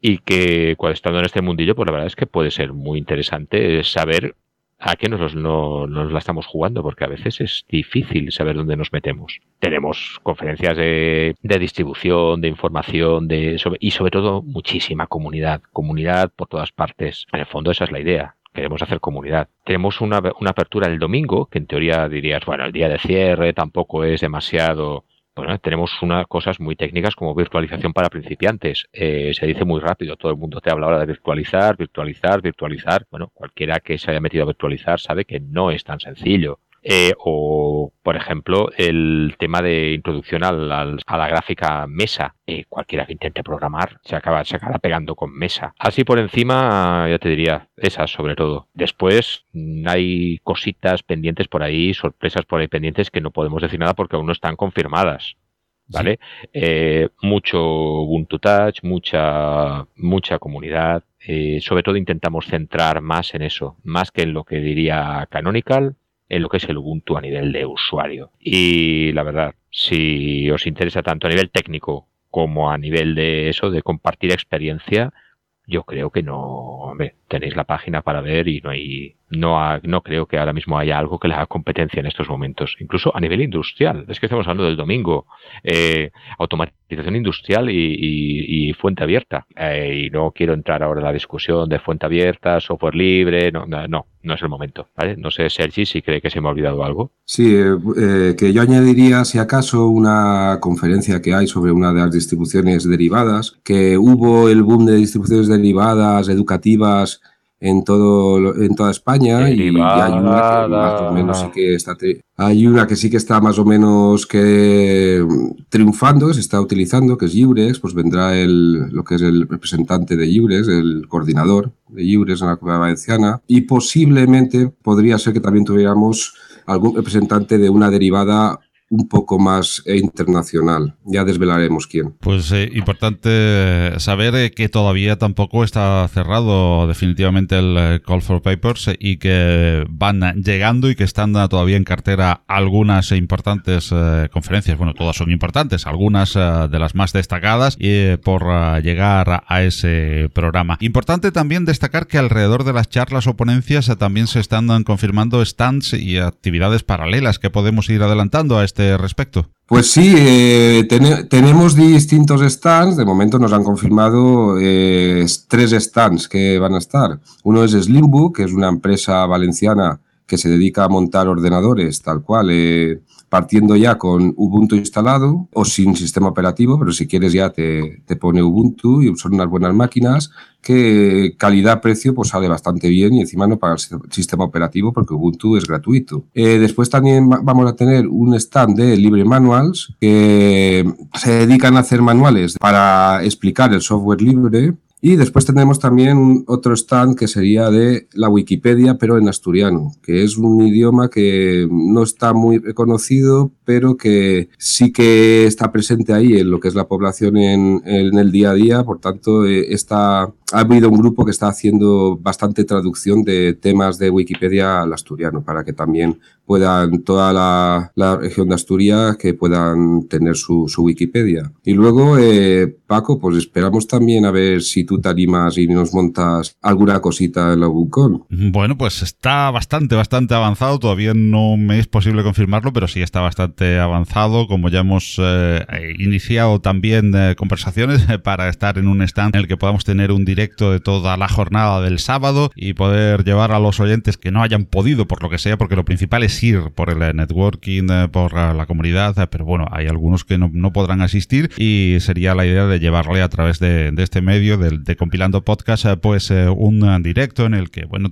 y que cuando estando en este mundillo, pues la verdad es que puede ser muy interesante saber a qué nos, nos la estamos jugando, porque a veces es difícil saber dónde nos metemos. Tenemos conferencias de, de distribución, de información, de y sobre todo muchísima comunidad, comunidad por todas partes. En el fondo esa es la idea. Queremos hacer comunidad. Tenemos una, una apertura el domingo, que en teoría dirías, bueno, el día de cierre tampoco es demasiado bueno, tenemos unas cosas muy técnicas como virtualización para principiantes. Eh, se dice muy rápido, todo el mundo te habla ahora de virtualizar, virtualizar, virtualizar. Bueno, cualquiera que se haya metido a virtualizar sabe que no es tan sencillo. Eh, o, por ejemplo, el tema de introducción a la gráfica mesa. Eh, cualquiera que intente programar se acaba, se acaba pegando con mesa. Así por encima, ya te diría, esas sobre todo. Después mm, hay cositas pendientes por ahí, sorpresas por ahí pendientes que no podemos decir nada porque aún no están confirmadas. ¿Vale? Eh, mucho Ubuntu Touch, mucha, mucha comunidad. sobre todo intentamos centrar más en eso, más que en lo que diría Canonical, en lo que es el Ubuntu a nivel de usuario. Y la verdad, si os interesa tanto a nivel técnico como a nivel de eso, de compartir experiencia, yo creo que no, tenéis la página para ver y no hay, no, no creo que ahora mismo haya algo que le haga competencia en estos momentos, incluso a nivel industrial. Es que estamos hablando del domingo, eh, automatización industrial y, fuente abierta. Eh, y no quiero entrar ahora en la discusión de fuente abierta, software libre, no, no, no es el momento. ¿vale? No sé, Sergi, si cree que se me ha olvidado algo. Sí, eh, que yo añadiría, si acaso, una conferencia que hay sobre una de las distribuciones derivadas, que hubo el boom de distribuciones derivadas, educativas, en todo en toda España y, hay una que más o menos sí que está hay una que sí que está más o menos que triunfando se está utilizando que es Iurex pues vendrá el lo que es el representante de Iurex el coordinador de Iurex en la comunidad valenciana y posiblemente podría ser que también tuviéramos algún representante de una derivada un poco más internacional. Ya desvelaremos quién. Pues eh, importante saber eh, que todavía tampoco está cerrado definitivamente el eh, Call for Papers y que van llegando y que están todavía en cartera algunas importantes conferencias. Bueno, todas son importantes, algunas de las más destacadas por llegar a ese programa. Importante también destacar que alrededor de las charlas o ponencias también se están confirmando stands y actividades paralelas que podemos ir adelantando a este este respecto? Pues sí, eh, tenemos distintos stands. De momento nos han confirmado eh, tres stands que van a estar. Uno es Slimbook, que es una empresa valenciana que se dedica a montar ordenadores tal cual, eh, partiendo ya con Ubuntu instalado o sin sistema operativo, pero si quieres ya te, te pone Ubuntu y son unas buenas máquinas que calidad-precio pues sale bastante bien y encima no paga el sistema operativo porque Ubuntu es gratuito. Eh, después también vamos a tener un stand de Libre Manuals que se dedican a hacer manuales para explicar el software libre y después tenemos también otro stand que sería de la Wikipedia, pero en asturiano, que es un idioma que no está muy reconocido, pero que sí que está presente ahí en lo que es la población en, el día a día. Por tanto, eh, está, ha habido un grupo que está haciendo bastante traducción de temas de Wikipedia al asturiano, para que también puedan, toda la, región de Asturias, que puedan tener su, Wikipedia. Y luego, eh, Paco, pues esperamos también a ver si tú te animas y nos montas alguna cosita en la Bucon. Bueno, pues está bastante, bastante avanzado. Todavía no me es posible confirmarlo, pero sí está bastante avanzado. Como ya hemos eh, iniciado también eh, conversaciones para estar en un stand en el que podamos tener un directo de toda la jornada del sábado y poder llevar a los oyentes que no hayan podido, por lo que sea, porque lo principal es ir por el networking, eh, por la comunidad, pero bueno, hay algunos que no, podrán asistir y sería la idea de llevarle a través de, este medio, de, compilando podcast, pues un directo en el que, bueno,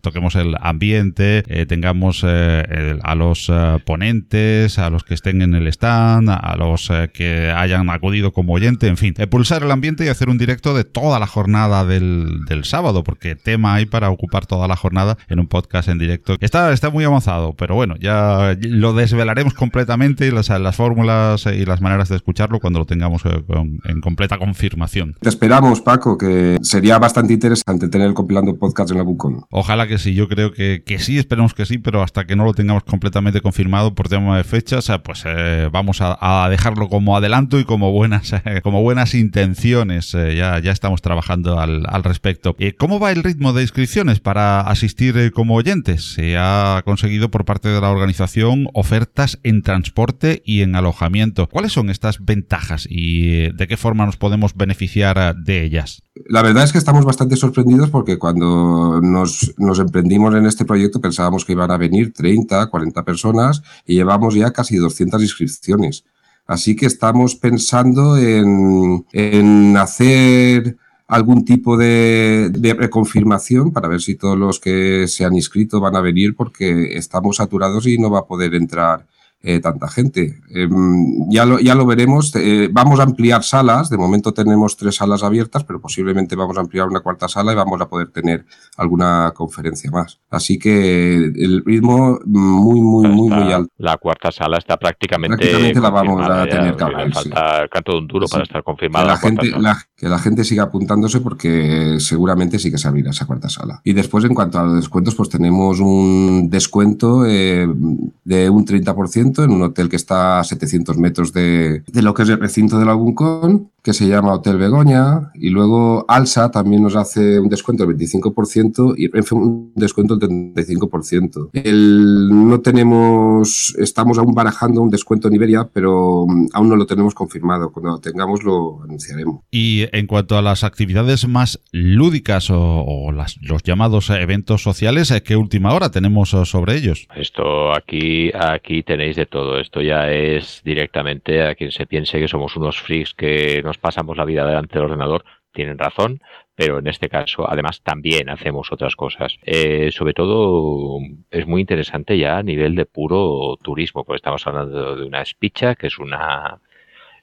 toquemos el ambiente, tengamos a los ponentes, a los que estén en el stand, a los que hayan acudido como oyente, en fin, pulsar el ambiente y hacer un directo de toda la jornada del, sábado, porque tema hay para ocupar toda la jornada en un podcast en directo. Está, está muy avanzado pero bueno, ya lo desvelaremos completamente las, las fórmulas y las maneras de escucharlo cuando lo tengamos eh, en completa confirmación. Te esperamos, Paco, que sería bastante interesante tener compilando podcast en la Bucon. Ojalá que sí, yo creo que, que sí, esperemos que sí, pero hasta que no lo tengamos completamente confirmado por tema de fechas, eh, pues eh, vamos a, dejarlo como adelanto y como buenas, como buenas intenciones. ya, ya estamos trabajando al, al respecto. ¿Cómo va el ritmo de inscripciones para asistir como oyentes? ¿Se ha conseguido por parte de la organización ofertas en transporte y en alojamiento. ¿Cuáles son estas ventajas y de qué forma nos podemos beneficiar de ellas? La verdad es que estamos bastante sorprendidos porque cuando nos, emprendimos en este proyecto pensábamos que iban a venir 30, 40 personas y llevamos ya casi 200 inscripciones. Así que estamos pensando en, en hacer algún tipo de, de, reconfirmación para ver si todos los que se han inscrito van a venir porque estamos saturados y no va a poder entrar eh, tanta gente. Em, ya, lo, ya lo veremos. Eh, vamos a ampliar salas. De momento tenemos tres salas abiertas, pero posiblemente vamos a ampliar una cuarta sala y vamos a poder tener alguna conferencia más. Así que el ritmo muy, muy, muy, muy alto. La cuarta sala está prácticamente. Prácticamente la vamos a tener que abrir. Falta canto de un duro para estar confirmada. La, gente, que la gente siga apuntándose porque seguramente sí que se abrirá esa cuarta sala. Y después, en cuanto a los descuentos, pues tenemos un descuento eh, de un 30% en un hotel que está a 700 metros de, de lo que es el recinto de la que se llama Hotel Begoña. Y luego Alsa también nos hace un descuento del 25% y un descuento del 35%. El, no tenemos, estamos aún barajando un descuento en Iberia, pero mm, aún no lo tenemos confirmado. Cuando lo tengamos lo anunciaremos. Y en cuanto a las actividades más lúdicas o, las, los llamados eventos sociales, ¿qué última hora tenemos sobre ellos? Esto aquí, aquí tenéis de todo. Esto ya es directamente a quien se piense que somos unos freaks que nos pasamos la vida delante del ordenador. Tienen razón, pero en este caso además también hacemos otras cosas. Eh, sobre todo es muy interesante ya a nivel de puro turismo, porque estamos hablando de una espicha, que es una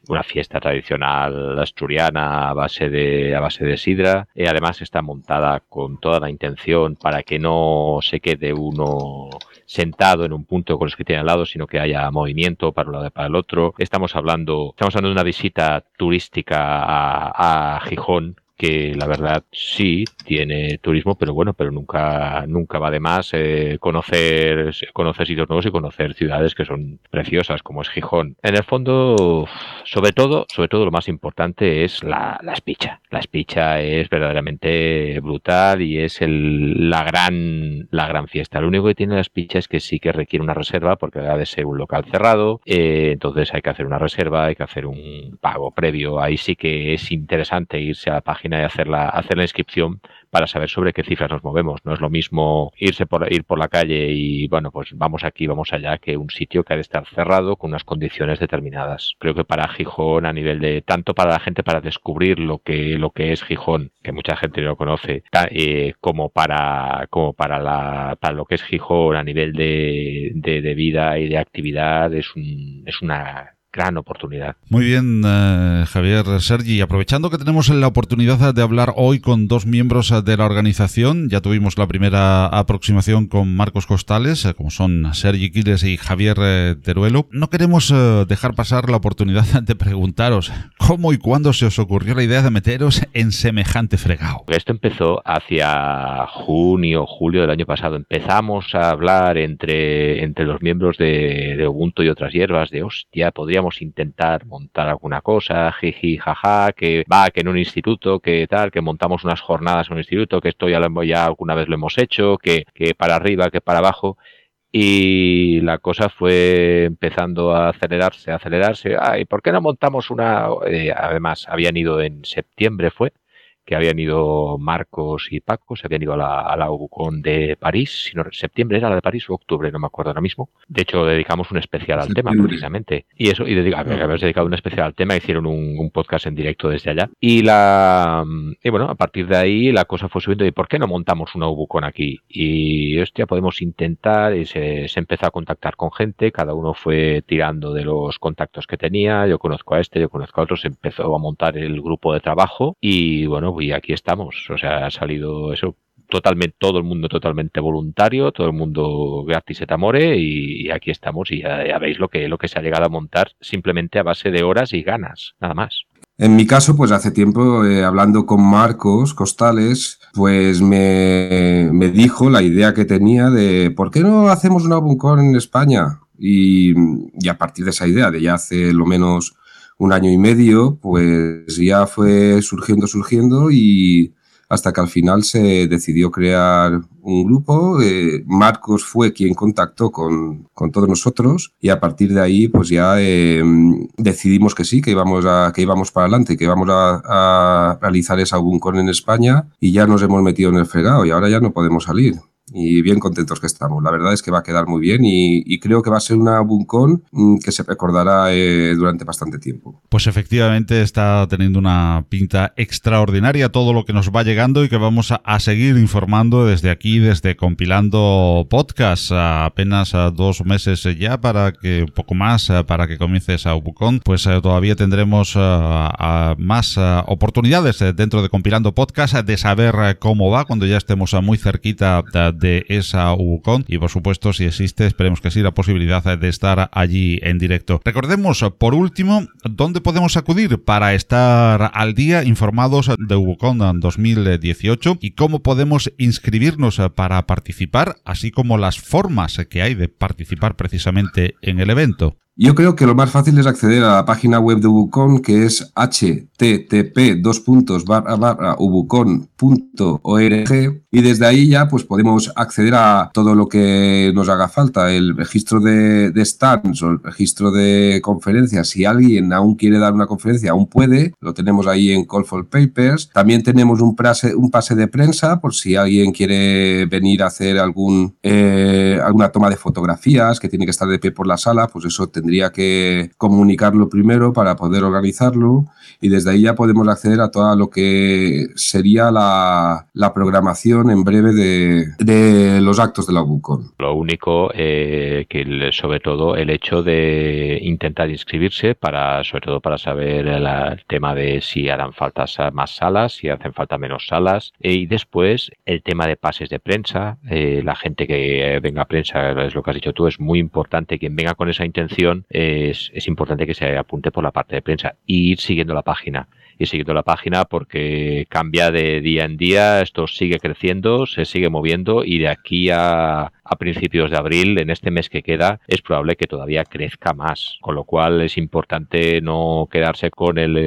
una fiesta tradicional asturiana a base de, a base de sidra. y además está montada con toda la intención para que no se quede uno sentado en un punto con los que tiene al lado, sino que haya movimiento para un lado y para el otro. Estamos hablando, estamos hablando de una visita turística a, a Gijón que la verdad sí tiene turismo, pero bueno, pero nunca, nunca va de más eh, conocer, conocer sitios nuevos y conocer ciudades que son preciosas, como es Gijón. En el fondo, sobre todo, sobre todo lo más importante es la, la espicha. La espicha es verdaderamente brutal y es el, la gran, la gran fiesta. Lo único que tiene la espicha es que sí que requiere una reserva porque ha de ser un local cerrado, eh, entonces hay que hacer una reserva, hay que hacer un pago previo. Ahí sí que es interesante irse a la página página y hacer la, hacer la inscripción para saber sobre qué cifras nos movemos. No es lo mismo irse por, ir por la calle y, bueno, pues vamos aquí, vamos allá, que un sitio que ha de estar cerrado con unas condiciones determinadas. Creo que para Gijón, a nivel de, tanto para la gente para descubrir lo que, lo que es Gijón, que mucha gente no conoce, eh, como para, como para la, para lo que es Gijón a nivel de, de, de vida y de actividad, es un, es una gran oportunidad. Muy bien, eh, Javier Sergi. Aprovechando que tenemos la oportunidad de hablar hoy con dos miembros de la organización, ya tuvimos la primera aproximación con Marcos Costales, eh, como son Sergi Quiles y Javier eh, Teruelo. No queremos dejar pasar la oportunidad de preguntaros cómo y cuándo se os ocurrió la idea de meteros en semejante fregado. Esto empezó hacia junio, julio del año pasado. Empezamos a hablar entre, entre los miembros de, de Ubuntu y otras hierbas de, hostia, podríamos intentar montar alguna cosa, jiji, jaja, que va, que en un instituto, que tal, que montamos unas jornadas en un instituto, que esto ya, lo, ya alguna vez lo hemos hecho, que, que para arriba, que para abajo y la cosa fue empezando a acelerarse, a acelerarse. Ay, ¿por qué no montamos una? Eh, además, habían ido en septiembre, fue que habían ido Marcos y Paco, se habían ido a la, a la UCON de París, si no, septiembre era la de París o octubre, no me acuerdo ahora mismo. De hecho, dedicamos un especial al tema, precisamente. Y eso, y dedica, habíamos dedicado un especial al tema, hicieron un, un, podcast en directo desde allá. Y la y bueno, a partir de ahí la cosa fue subiendo, ¿y por qué no montamos una UBUCON aquí? Y hostia, podemos intentar, y se, se empezó a contactar con gente, cada uno fue tirando de los contactos que tenía, yo conozco a este, yo conozco a otro, se empezó a montar el grupo de trabajo y bueno, y aquí estamos. O sea, ha salido eso totalmente, todo el mundo totalmente voluntario, todo el mundo gratis et amore y, y aquí estamos y ya, veis lo que, lo que se ha llegado a montar simplemente a base de horas y ganas, nada más. En mi caso, pues hace tiempo, eh, hablando con Marcos Costales, pues me, me, dijo la idea que tenía de ¿por qué no hacemos una Buncon en España? Y, y a partir de esa idea, de ya hace lo menos un año y medio, pues ya fue surgiendo, surgiendo y hasta que al final se decidió crear un grupo. Eh, Marcos fue quien contactó con, con, todos nosotros y a partir de ahí pues ya eh, decidimos que sí, que íbamos, a, que íbamos para adelante, que íbamos a, realizar esa Buncon en España y ya nos hemos metido en el fregado y ahora ya no podemos salir y bien contentos que estamos. La verdad es que va a quedar muy bien y, creo que va a ser una Buncon mm, que se recordará eh, durante bastante tiempo. Pues efectivamente está teniendo una pinta extraordinaria todo lo que nos va llegando y que vamos a, a seguir informando desde aquí, desde compilando podcast, a apenas a dos meses ya para que un poco más para que comience esa Buncon, pues eh, todavía tendremos uh, más oportunidades dentro de compilando podcast de saber cómo va cuando ya estemos muy cerquita de de esa UCON y por supuesto si existe esperemos que sí la posibilidad de estar allí en directo. Recordemos por último dónde podemos acudir para estar al día informados de UCON 2018 y cómo podemos inscribirnos para participar así como las formas que hay de participar precisamente en el evento. Yo creo que lo más fácil es acceder a la página web de Ubucon, que es http ubucon.org y desde ahí ya pues podemos acceder a todo lo que nos haga falta, el registro de, de stands o el registro de conferencias. Si alguien aún quiere dar una conferencia, aún puede, lo tenemos ahí en Call for Papers. También tenemos un pase, de prensa por si alguien quiere venir a hacer eh, alguna toma de fotografías que tiene que estar de pie por la sala, pues eso tendría que comunicarlo primero para poder organizarlo y desde ahí ya podemos acceder a todo lo que sería la, programación en breve de, de, los actos de la UBUCON. Lo único eh, que sobre todo el hecho de intentar inscribirse para sobre todo para saber el, tema de si harán falta más salas, si hacen falta menos salas y después el tema de pases de prensa, eh, la gente que venga a prensa, es lo que has dicho tú, es muy importante quien venga con esa intención es, es, importante que se apunte por la parte de prensa y ir siguiendo la página. Ir siguiendo la página porque cambia de día en día, esto sigue creciendo, se sigue moviendo y de aquí a, a principios de abril, en este mes que queda, es probable que todavía crezca más. Con lo cual es importante no quedarse con el,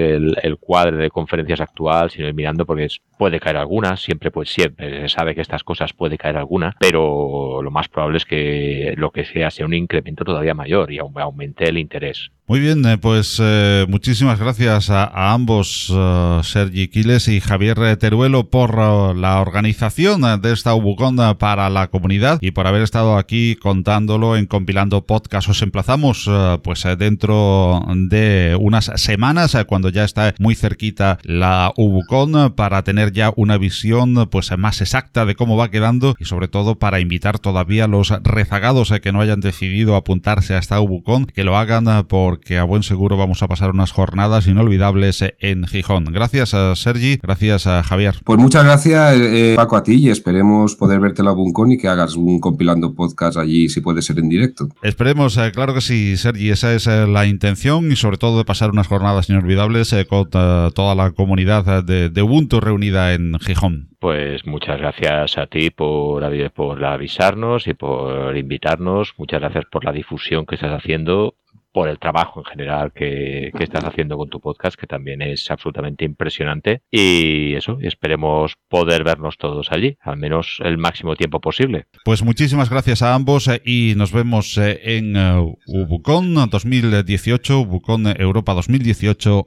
el, cuadro de conferencias actual, sino ir mirando porque puede caer alguna, siempre pues siempre se sabe que estas cosas puede caer alguna, pero lo más probable es que lo que sea sea un incremento todavía mayor y aumente el interés. Muy bien, eh, pues eh, muchísimas gracias a, ambos, uh, Sergi Quiles y Javier Teruelo, por la organización de esta Ubucon para la comunidad y por haber estado aquí contándolo en compilando podcast. Os emplazamos pues dentro de unas semanas, cuando ya está muy cerquita la Ubucon, para tener ya una visión pues más exacta de cómo va quedando y sobre todo para invitar todavía a los rezagados que no hayan decidido apuntarse a esta Ubucon, que lo hagan por que a buen seguro vamos a pasar unas jornadas inolvidables en Gijón. Gracias a Sergi, gracias a Javier. Pues muchas gracias eh, Paco a ti y esperemos poder verte la Buncón y que hagas un compilando podcast allí si puede ser en directo. Esperemos, eh, claro que sí, Sergi, esa es eh, la intención y sobre todo de pasar unas jornadas inolvidables con toda la comunidad de, de Ubuntu reunida en Gijón. Pues muchas gracias a ti por, por avisarnos y por invitarnos. Muchas gracias por la difusión que estás haciendo por el trabajo en general que, estás haciendo con tu podcast, que también es absolutamente impresionante. Y eso, esperemos poder vernos todos allí, al menos el máximo tiempo posible. Pues muchísimas gracias a ambos eh, y nos vemos eh, en Ubucon 2018, Ubucon Europa 2018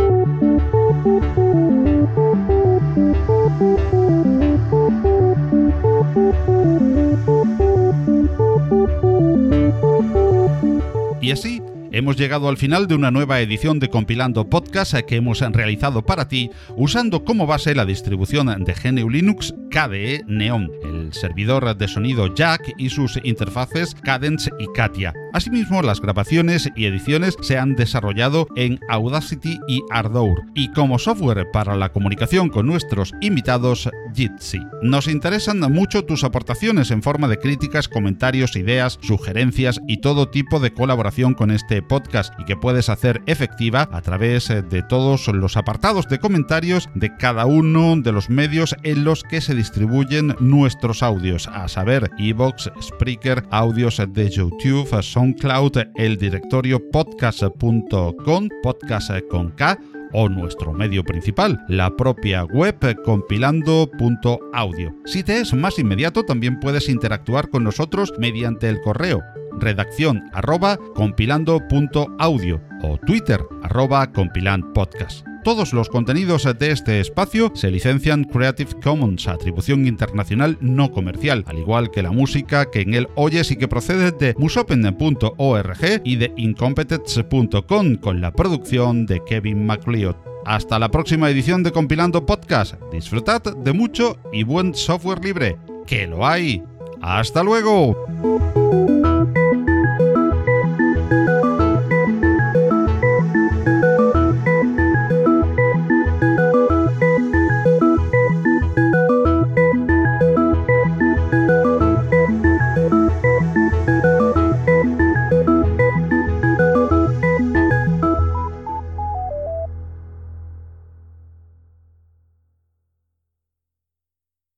Y así hemos llegado al final de una nueva edición de Compilando Podcast que hemos realizado para ti usando como base la distribución de GNU Linux KDE Neon, el servidor de sonido Jack y sus interfaces Cadence y Katia. Asimismo, las grabaciones y ediciones se han desarrollado en Audacity y Ardour, y como software para la comunicación con nuestros invitados, Jitsi. Nos interesan mucho tus aportaciones en forma de críticas, comentarios, ideas, sugerencias y todo tipo de colaboración con este podcast y que puedes hacer efectiva a través de todos los apartados de comentarios de cada uno de los medios en los que se distribuyen nuestros audios, a saber, Evox, Spreaker, audios de YouTube, SoundCloud, el directorio podcast.com, podcast con K, o nuestro medio principal, la propia web compilando.audio. Si te es más inmediato, también puedes interactuar con nosotros mediante el correo redacción arroba compilando.audio o twitter arroba compilandpodcast. Todos los contenidos de este espacio se licencian Creative Commons, atribución internacional no comercial, al igual que la música que en él oyes y que procede de musopen.org y de incompetence.com con la producción de Kevin MacLeod. Hasta la próxima edición de Compilando Podcast. Disfrutad de mucho y buen software libre, que lo hay. ¡Hasta luego!